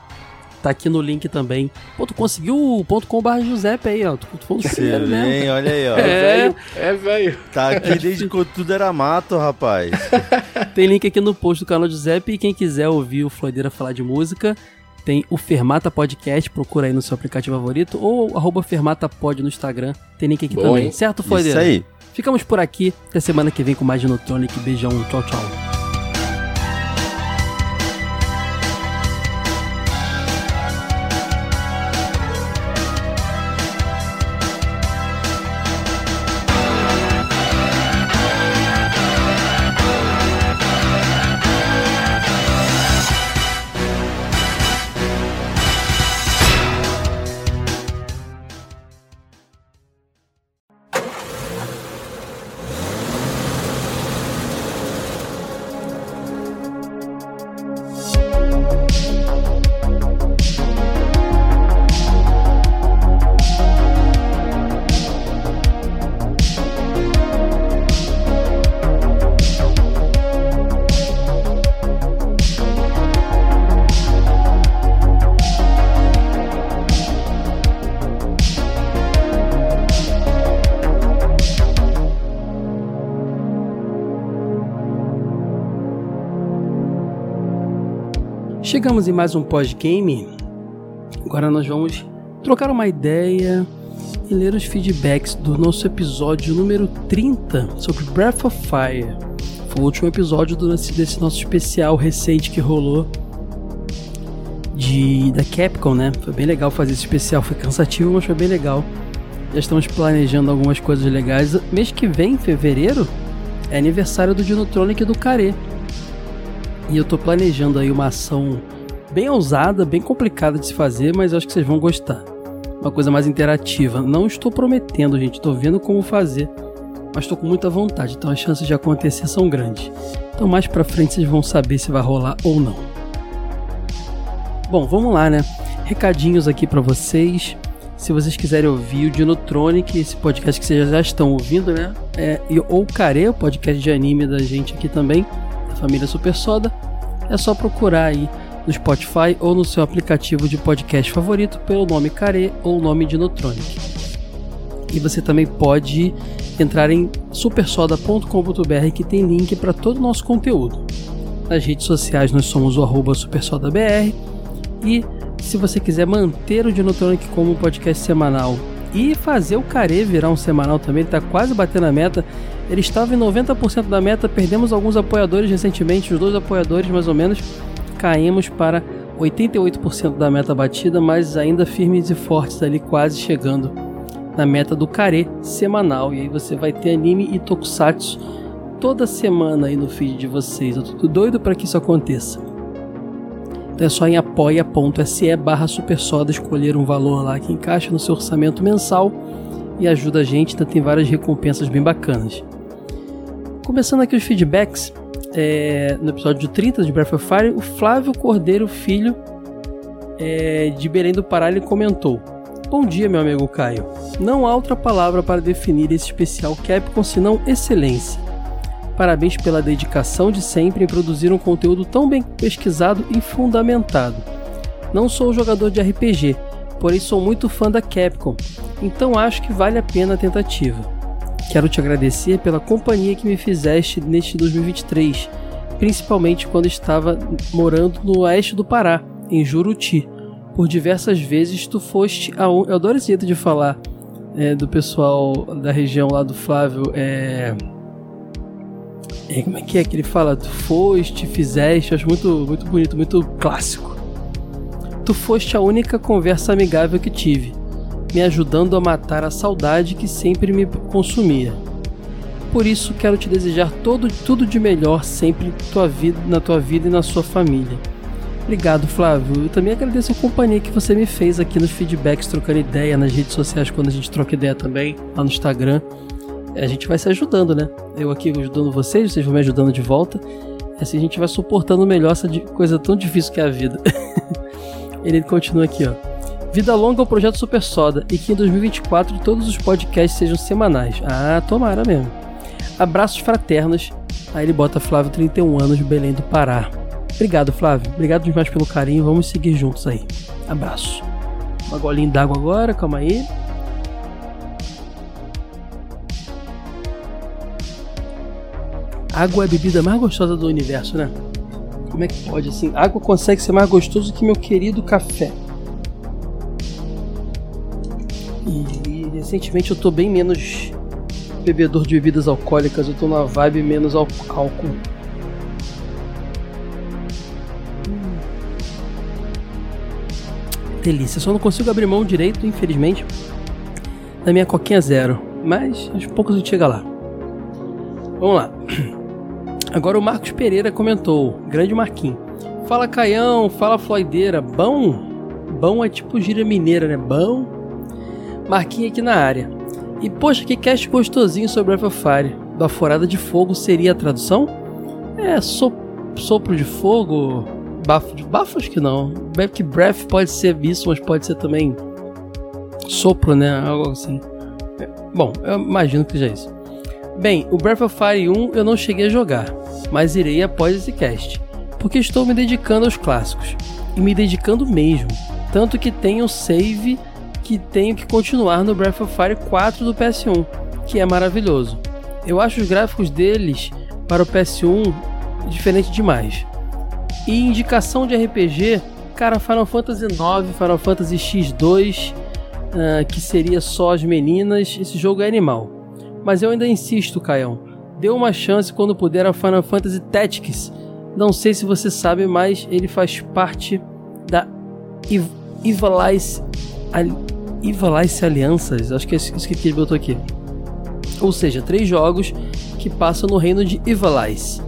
Speaker 1: Tá aqui no link também. Pô, tu conseguiu o ponto barra Giuseppe aí, ó. Tu, tu foi um primeiro mesmo.
Speaker 2: olha aí, ó.
Speaker 3: É, é velho.
Speaker 2: Tá aqui desde quando tudo era mato, rapaz.
Speaker 1: Tem link aqui no post do canal Giuseppe e quem quiser ouvir o Floideira falar de música, tem o Fermata Podcast, procura aí no seu aplicativo favorito, ou arroba Fermatapod no Instagram, tem link aqui
Speaker 3: Bom,
Speaker 1: também.
Speaker 3: hein?
Speaker 1: Certo, Floideira?
Speaker 2: Isso aí.
Speaker 1: Ficamos por aqui, até semana que vem com mais Dinotronic. Beijão, tchau, tchau. Chegamos em mais um pós-game. Agora nós vamos trocar uma ideia e ler os feedbacks do nosso episódio número 30 sobre Breath of Fire. Foi o último episódio desse nosso especial recente que rolou de da Capcom, né? Foi bem legal fazer esse especial, foi cansativo, mas foi bem legal. Já estamos planejando algumas coisas legais. Mês que vem, em fevereiro, é aniversário do Dinotronic e do Care. E eu tô planejando aí uma ação bem ousada, bem complicada de se fazer, mas eu acho que vocês vão gostar. Uma coisa mais interativa. Não estou prometendo, gente, estou vendo como fazer, mas estou com muita vontade, então as chances de acontecer são grandes. Então mais pra frente vocês vão saber se vai rolar ou não. Bom, vamos lá, né? Recadinhos aqui para vocês. Se vocês quiserem ouvir o Dinotronic, esse podcast que vocês já estão ouvindo, né? É, e- ou o Care, o podcast de anime da gente aqui também, da família Super Soda, é só procurar aí no Spotify ou no seu aplicativo de podcast favorito pelo nome Care ou nome Dinotronic. E você também pode entrar em supersoda.com.br que tem link para todo o nosso conteúdo. Nas redes sociais nós somos o supersodabr e se você quiser manter o Dinotronic como um podcast semanal e fazer o Care virar um semanal também, ele está quase batendo a meta. Ele estava em 90% da meta, perdemos alguns apoiadores recentemente, os dois apoiadores mais ou menos, caímos para 88% da meta batida, mas ainda firmes e fortes ali, quase chegando na meta do Care semanal. E aí você vai ter anime e tokusatsu toda semana aí no feed de vocês. Eu tô doido para que isso aconteça. Então é só em apoia.se barra supersoda escolher um valor lá que encaixa no seu orçamento mensal e ajuda a gente, ainda tem várias recompensas bem bacanas. Começando aqui os feedbacks, é, no episódio 30 de Breath of Fire, o Flávio Cordeiro Filho é, de Belém do Pará ele comentou: Bom dia, meu amigo Caio. Não há outra palavra para definir esse especial Capcom senão excelência. Parabéns pela dedicação de sempre em produzir um conteúdo tão bem pesquisado e fundamentado. Não sou jogador de RPG, porém sou muito fã da Capcom, então acho que vale a pena a tentativa. Quero te agradecer pela companhia que me fizeste neste 2023, principalmente quando estava morando no oeste do Pará, em Juruti. Por diversas vezes tu foste a um... Eu adoro esse jeito de falar é, do pessoal da região lá do Flávio. É é, como é que é que ele fala? Tu foste, fizeste, acho muito, muito bonito, muito clássico. Tu foste a única conversa amigável que tive, me ajudando a matar a saudade que sempre me consumia. Por isso quero te desejar todo, tudo de melhor sempre tua vida, na tua vida e na sua família. Obrigado, Flávio. Eu também agradeço a companhia que você me fez aqui nos feedbacks, trocando ideia nas redes sociais, quando a gente troca ideia também, lá no Instagram a gente vai se ajudando, né? Eu aqui ajudando vocês, vocês vão me ajudando de volta. Assim a gente vai suportando melhor essa coisa tão difícil que é a vida. Ele continua aqui, ó. Vida longa ao projeto Super Soda e que em 2024 todos os podcasts sejam semanais. Ah, tomara mesmo. Abraços fraternos. Aí ele bota Flávio, 31 anos, Belém do Pará. Obrigado, Flávio. Obrigado demais pelo carinho. Vamos seguir juntos aí. Abraço. Uma golinha d'água agora, calma aí. Água é a bebida mais gostosa do universo, né? Como é que pode assim? Água consegue ser mais gostoso que meu querido café. E, recentemente eu tô bem menos bebedor de bebidas alcoólicas, eu tô numa vibe menos álcool. Hum. Delícia, só não consigo abrir mão direito, infelizmente, da minha coquinha zero. Mas aos poucos a gente chega lá. Vamos lá. Agora o Marcos Pereira comentou, grande Marquinhos. Fala Caião, fala Floideira, bom? Bom é tipo gira mineira, né? Bom. Marquinhos aqui na área. E poxa, que cast gostosinho sobre Breath of Fire. Baforada de fogo seria a tradução? É, so, sopro de fogo, bafo de bafo acho que não. Que breath pode ser isso, mas pode ser também sopro, né? Algo assim. É, bom, eu imagino que seja isso. Bem, o Breath of Fire 1 eu não cheguei a jogar, mas irei após esse cast, porque estou me dedicando aos clássicos, e me dedicando mesmo, tanto que tenho save que tenho que continuar no Breath of Fire 4 do PS1, que é maravilhoso. Eu acho os gráficos deles para o PS1 diferente demais. E indicação de RPG, cara, Final Fantasy IX, Final Fantasy X2, uh, que seria só as meninas, esse jogo é animal. Mas eu ainda insisto, Caião. Dê uma chance quando puder a Final Fantasy Tactics. Não sei se você sabe, mas ele faz parte da Ivalice, Ivalice Alianças. Acho que é isso que ele botou aqui. Ou seja, três jogos que passam no reino de Ivalice.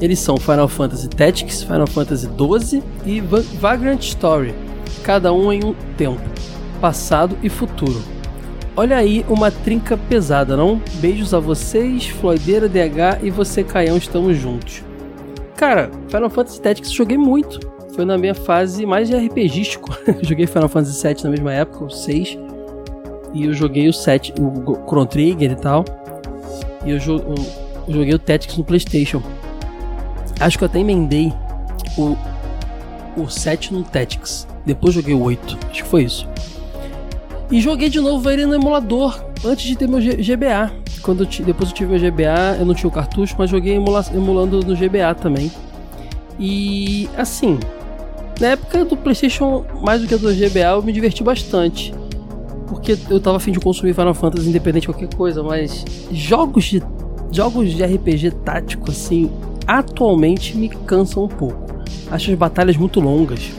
Speaker 1: Eles são Final Fantasy Tactics, Final Fantasy XII e Vagrant Story, cada um em um tempo, passado e futuro. Olha aí uma trinca pesada, não? Beijos a vocês, Floideira, DH e você, Caião, estamos juntos. Cara, Final Fantasy Tactics joguei muito. Foi na minha fase mais RPGístico. joguei Final Fantasy VII na mesma época, o 6. E eu joguei o 7, o Chrono Trigger e tal. E eu, jo eu joguei o Tactics no Playstation. Acho que eu até emendei o, o 7 no Tactics. Depois joguei o 8. Acho que foi isso. E joguei de novo ele no emulador antes de ter meu GBA. Quando eu depois eu tive meu GBA, eu não tinha o cartucho, mas joguei emula emulando no GBA também. E assim, na época do PlayStation, mais do que do GBA, eu me diverti bastante. Porque eu tava afim de consumir Final Fantasy independente de qualquer coisa, mas jogos de jogos de RPG tático assim, atualmente me cansam um pouco. Acho as batalhas muito longas.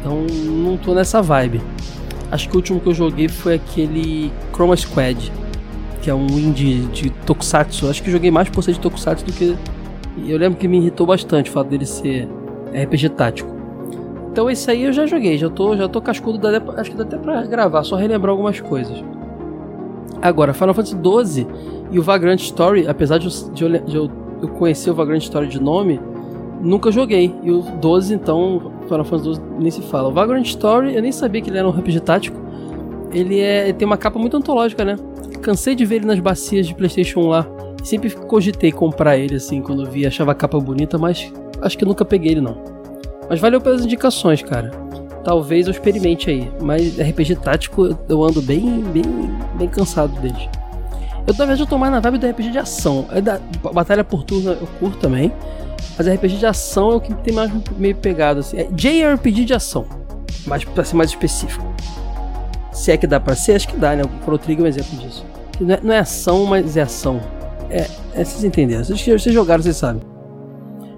Speaker 1: Então não tô nessa vibe. Acho que o último que eu joguei foi aquele Chroma Squad, que é um indie de Tokusatsu. Acho que joguei mais por ser de Tokusatsu do que. Eu lembro que me irritou bastante o fato dele ser RPG tático. Então esse aí eu já joguei, já tô, já tô cascudo, dá, acho que dá até pra gravar, só relembrar algumas coisas. Agora, Final Fantasy XII e o Vagrant Story, apesar de eu, de eu eu conheci o Vagrant Story de nome, nunca joguei. E o 12, então, Final Fantasy 12 nem se fala. O Vagrant Story, eu nem sabia que ele era um RPG tático. Ele, é, ele tem uma capa muito antológica, né? Cansei de ver ele nas bacias de PlayStation 1 lá. Sempre cogitei comprar ele, assim, quando vi, achava a capa bonita, mas acho que nunca peguei ele, não. Mas valeu pelas indicações, cara. Talvez eu experimente aí. Mas RPG tático eu ando bem, bem, bem cansado deles. Eu talvez eu tô mais na vibe do RPG de ação. É da batalha por turno eu curto também. Mas RPG de ação é o que tem mais meio pegado assim. É JRPG de ação. Mas pra ser mais específico. Se é que dá pra ser, acho que dá, né? O Chrono Trigger é um exemplo disso. Não é, não é ação, mas é ação. É, é vocês entenderam. Vocês, vocês jogaram, vocês sabem.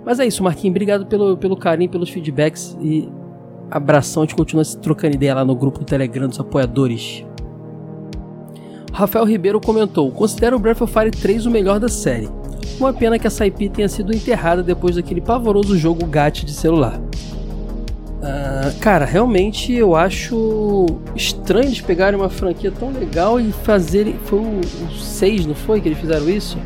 Speaker 1: Mas é isso, Marquinhos. Obrigado pelo, pelo carinho, pelos feedbacks e abração. A gente continua se trocando ideia lá no grupo do Telegram dos apoiadores. Rafael Ribeiro comentou: Considero o Breath of Fire 3 o melhor da série. Uma pena que essa IP tenha sido enterrada depois daquele pavoroso jogo GAT de celular. Uh, cara, realmente eu acho estranho eles pegarem uma franquia tão legal e fazerem. Foi o, 6, não foi? Que eles fizeram isso?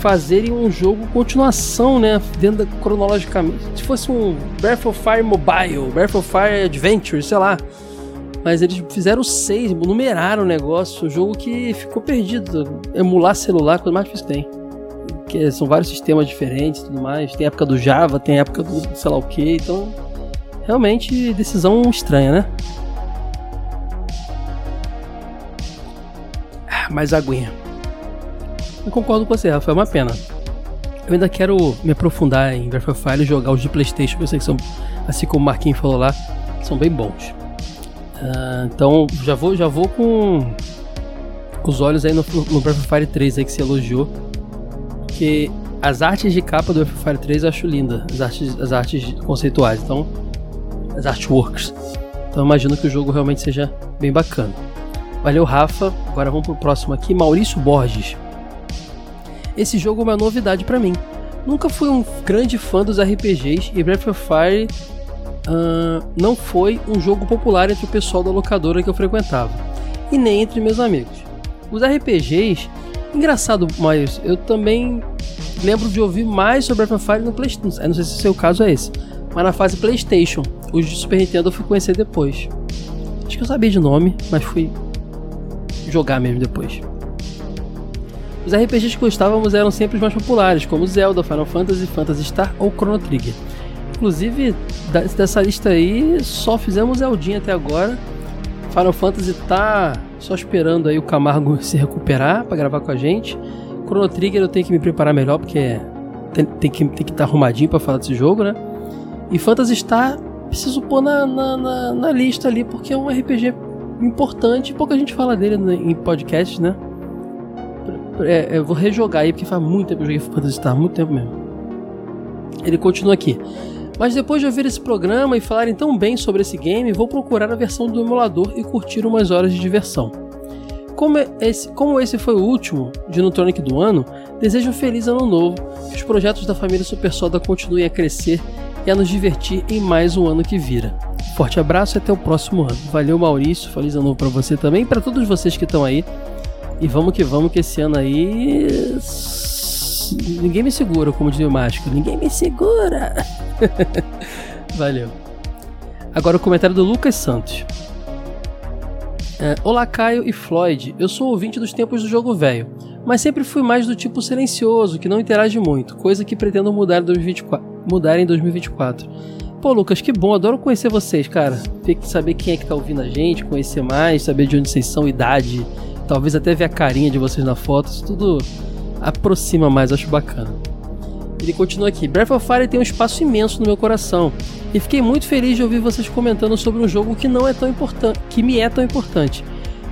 Speaker 1: Fazerem um jogo continuação, né? Dentro da cronologicamente. Se fosse um Breath of Fire Mobile, Breath of Fire Adventure, sei lá. Mas eles fizeram seis, numeraram o negócio. Um jogo que ficou perdido. Emular celular, coisa mais difícil tem. Porque são vários sistemas diferentes tudo mais. Tem época do Java, tem época do sei lá o que. Então, realmente, decisão estranha, né? Ah, mais aguinha. Eu concordo com você, Rafa. É uma pena. Eu ainda quero me aprofundar em Breath of Fire e jogar os de Playstation, que eu sei que são, assim como o Marquinhos falou lá, são bem bons. Uh, então já vou, já vou com os olhos aí no, no Breath of Fire 3 aí que se elogiou. Porque as artes de capa do Breath of Fire 3 eu acho linda. As artes, as artes conceituais. Então. As artworks. Então imagino que o jogo realmente seja bem bacana. Valeu, Rafa. Agora vamos pro próximo aqui. Maurício Borges. Esse jogo é uma novidade para mim. Nunca fui um grande fã dos RPGs e Breath of Fire uh, não foi um jogo popular entre o pessoal da locadora que eu frequentava, e nem entre meus amigos. Os RPGs, engraçado, mas eu também lembro de ouvir mais sobre Breath of Fire no PlayStation. não sei se o seu caso é esse, mas na fase PlayStation. Os de Super Nintendo eu fui conhecer depois. Acho que eu sabia de nome, mas fui jogar mesmo depois. Os RPGs que gostávamos eram sempre os mais populares, como Zelda, Final Fantasy, Phantasy Star ou Chrono Trigger. Inclusive, dessa lista aí, só fizemos Eldin até agora. Final Fantasy tá só esperando aí o Camargo se recuperar para gravar com a gente. Chrono Trigger eu tenho que me preparar melhor porque tem, tem que tem que estar tá arrumadinho para falar desse jogo, né? E Phantasy Star preciso pôr na, na, na, na, lista ali porque é um RPG importante e pouca gente fala dele em podcast, né? É, eu vou rejogar aí porque faz muito tempo que eu joguei Phantasy Star, muito tempo mesmo. Ele continua aqui. Mas depois de ouvir esse programa e falarem tão bem sobre esse game, vou procurar a versão do emulador e curtir umas horas de diversão. Como esse, como esse foi o último de Nutronic do ano, desejo um feliz ano novo, que os projetos da família Super Soda continuem a crescer e a nos divertir em mais um ano que vira. Forte abraço e até o próximo ano. Valeu, Maurício. Feliz ano novo para você também, para todos vocês que estão aí. E vamos que vamos, que esse ano aí ninguém me segura, como dizia o mágico. Ninguém me segura. Valeu. Agora o comentário do Lucas Santos. É, Olá, Caio e Floyd. Eu sou ouvinte dos tempos do jogo velho, mas sempre fui mais do tipo silencioso, que não interage muito, coisa que pretendo mudar em 2024. Mudar em 2024. Pô, Lucas, que bom, adoro conhecer vocês, cara. Ter que saber quem é que tá ouvindo a gente, conhecer mais, saber de onde vocês são, idade, talvez até ver a carinha de vocês na foto, isso tudo aproxima mais, acho bacana. Ele continua aqui: Breath of Fire tem um espaço imenso no meu coração e fiquei muito feliz de ouvir vocês comentando sobre um jogo que não é tão importante, que me é tão importante.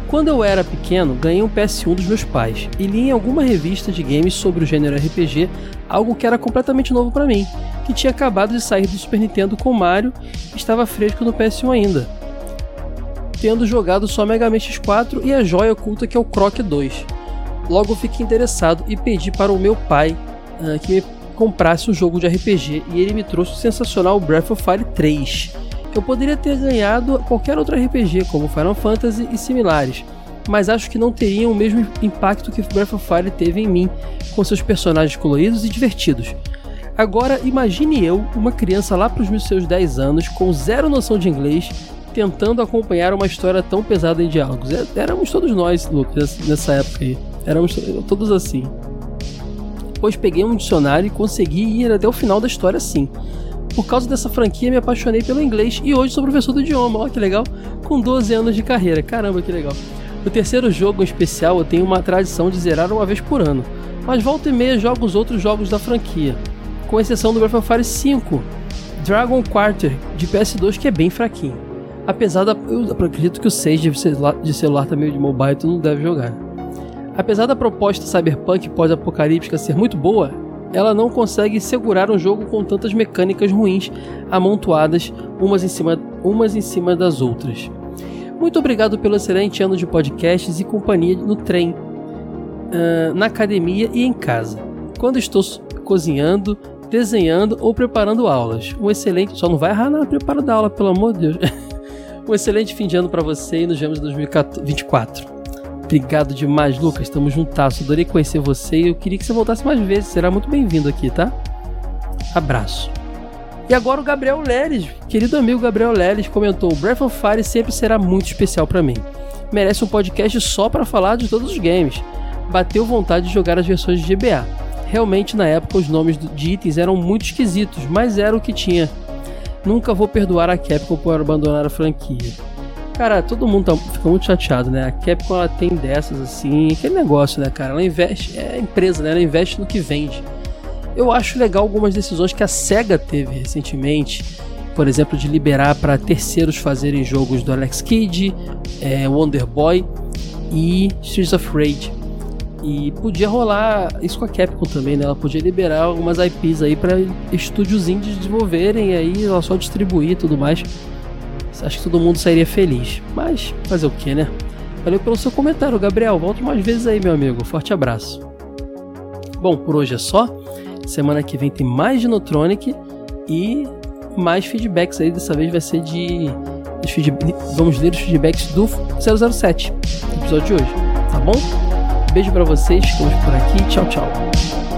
Speaker 1: Quando eu era pequeno, ganhei um PS1 dos meus pais e li em alguma revista de games sobre o gênero RPG algo que era completamente novo para mim, que tinha acabado de sair do Super Nintendo com Mario e estava fresco no PS1 ainda. Tendo jogado só Mega Man X4 e a joia oculta que é o Croc 2. Logo fiquei interessado e pedi para o meu pai uh, que me comprasse um jogo de RPG e ele me trouxe o sensacional Breath of Fire 3. Eu poderia ter ganhado qualquer outro RPG, como Final Fantasy e similares, mas acho que não teriam o mesmo impacto que Breath of Fire teve em mim, com seus personagens coloridos e divertidos. Agora imagine eu, uma criança lá para os seus 10 anos, com zero noção de inglês, tentando acompanhar uma história tão pesada em diálogos. É, éramos todos nós, Lucas, nessa época aí. Éramos todos assim. Pois peguei um dicionário e consegui ir até o final da história assim. Por causa dessa franquia, me apaixonei pelo inglês e hoje sou professor do idioma. Olha que legal. Com 12 anos de carreira. Caramba, que legal. O terceiro jogo em especial eu tenho uma tradição de zerar uma vez por ano. Mas volta e meia jogo os outros jogos da franquia com exceção do Breath of Fire 5, Dragon Quarter de PS2 que é bem fraquinho. Apesar da. Eu acredito que o 6 de celular, celular tá de mobile, tu não deve jogar. Apesar da proposta cyberpunk pós-apocalíptica ser muito boa, ela não consegue segurar um jogo com tantas mecânicas ruins amontoadas umas em cima, umas em cima das outras. Muito obrigado pelo excelente ano de podcasts e companhia no trem, uh, na academia e em casa. Quando estou cozinhando, desenhando ou preparando aulas. Um excelente. Só não vai errar na preparo da aula, pelo amor de Deus. um excelente fim de ano para você e nos vemos em 2024. Obrigado demais, Lucas. Tamo juntasso. Adorei conhecer você e eu queria que você voltasse mais vezes. Será muito bem-vindo aqui, tá? Abraço. E agora o Gabriel Leles, querido amigo Gabriel Leles, comentou: Breath of Fire sempre será muito especial para mim. Merece um podcast só para falar de todos os games. Bateu vontade de jogar as versões de GBA. Realmente, na época, os nomes de itens eram muito esquisitos, mas era o que tinha. Nunca vou perdoar a Capcom por abandonar a franquia. Cara, todo mundo tá, fica muito chateado, né? A Capcom ela tem dessas assim, aquele negócio, né, cara? Ela investe, é empresa, né? Ela investe no que vende. Eu acho legal algumas decisões que a SEGA teve recentemente, por exemplo, de liberar para terceiros fazerem jogos do Alex Kidd, é, Wonder Boy e Streets of Rage. E podia rolar isso com a Capcom também, né? Ela podia liberar algumas IPs aí para estúdios indies desenvolverem aí ela só distribuir e tudo mais. Acho que todo mundo sairia feliz. Mas fazer o que, né? Valeu pelo seu comentário, Gabriel. Volte mais vezes aí, meu amigo. Forte abraço. Bom, por hoje é só. Semana que vem tem mais de Notronic e mais feedbacks aí. Dessa vez vai ser de. Vamos ler os feedbacks do 007, episódio de hoje. Tá bom? Beijo para vocês, ficamos por aqui. Tchau, tchau.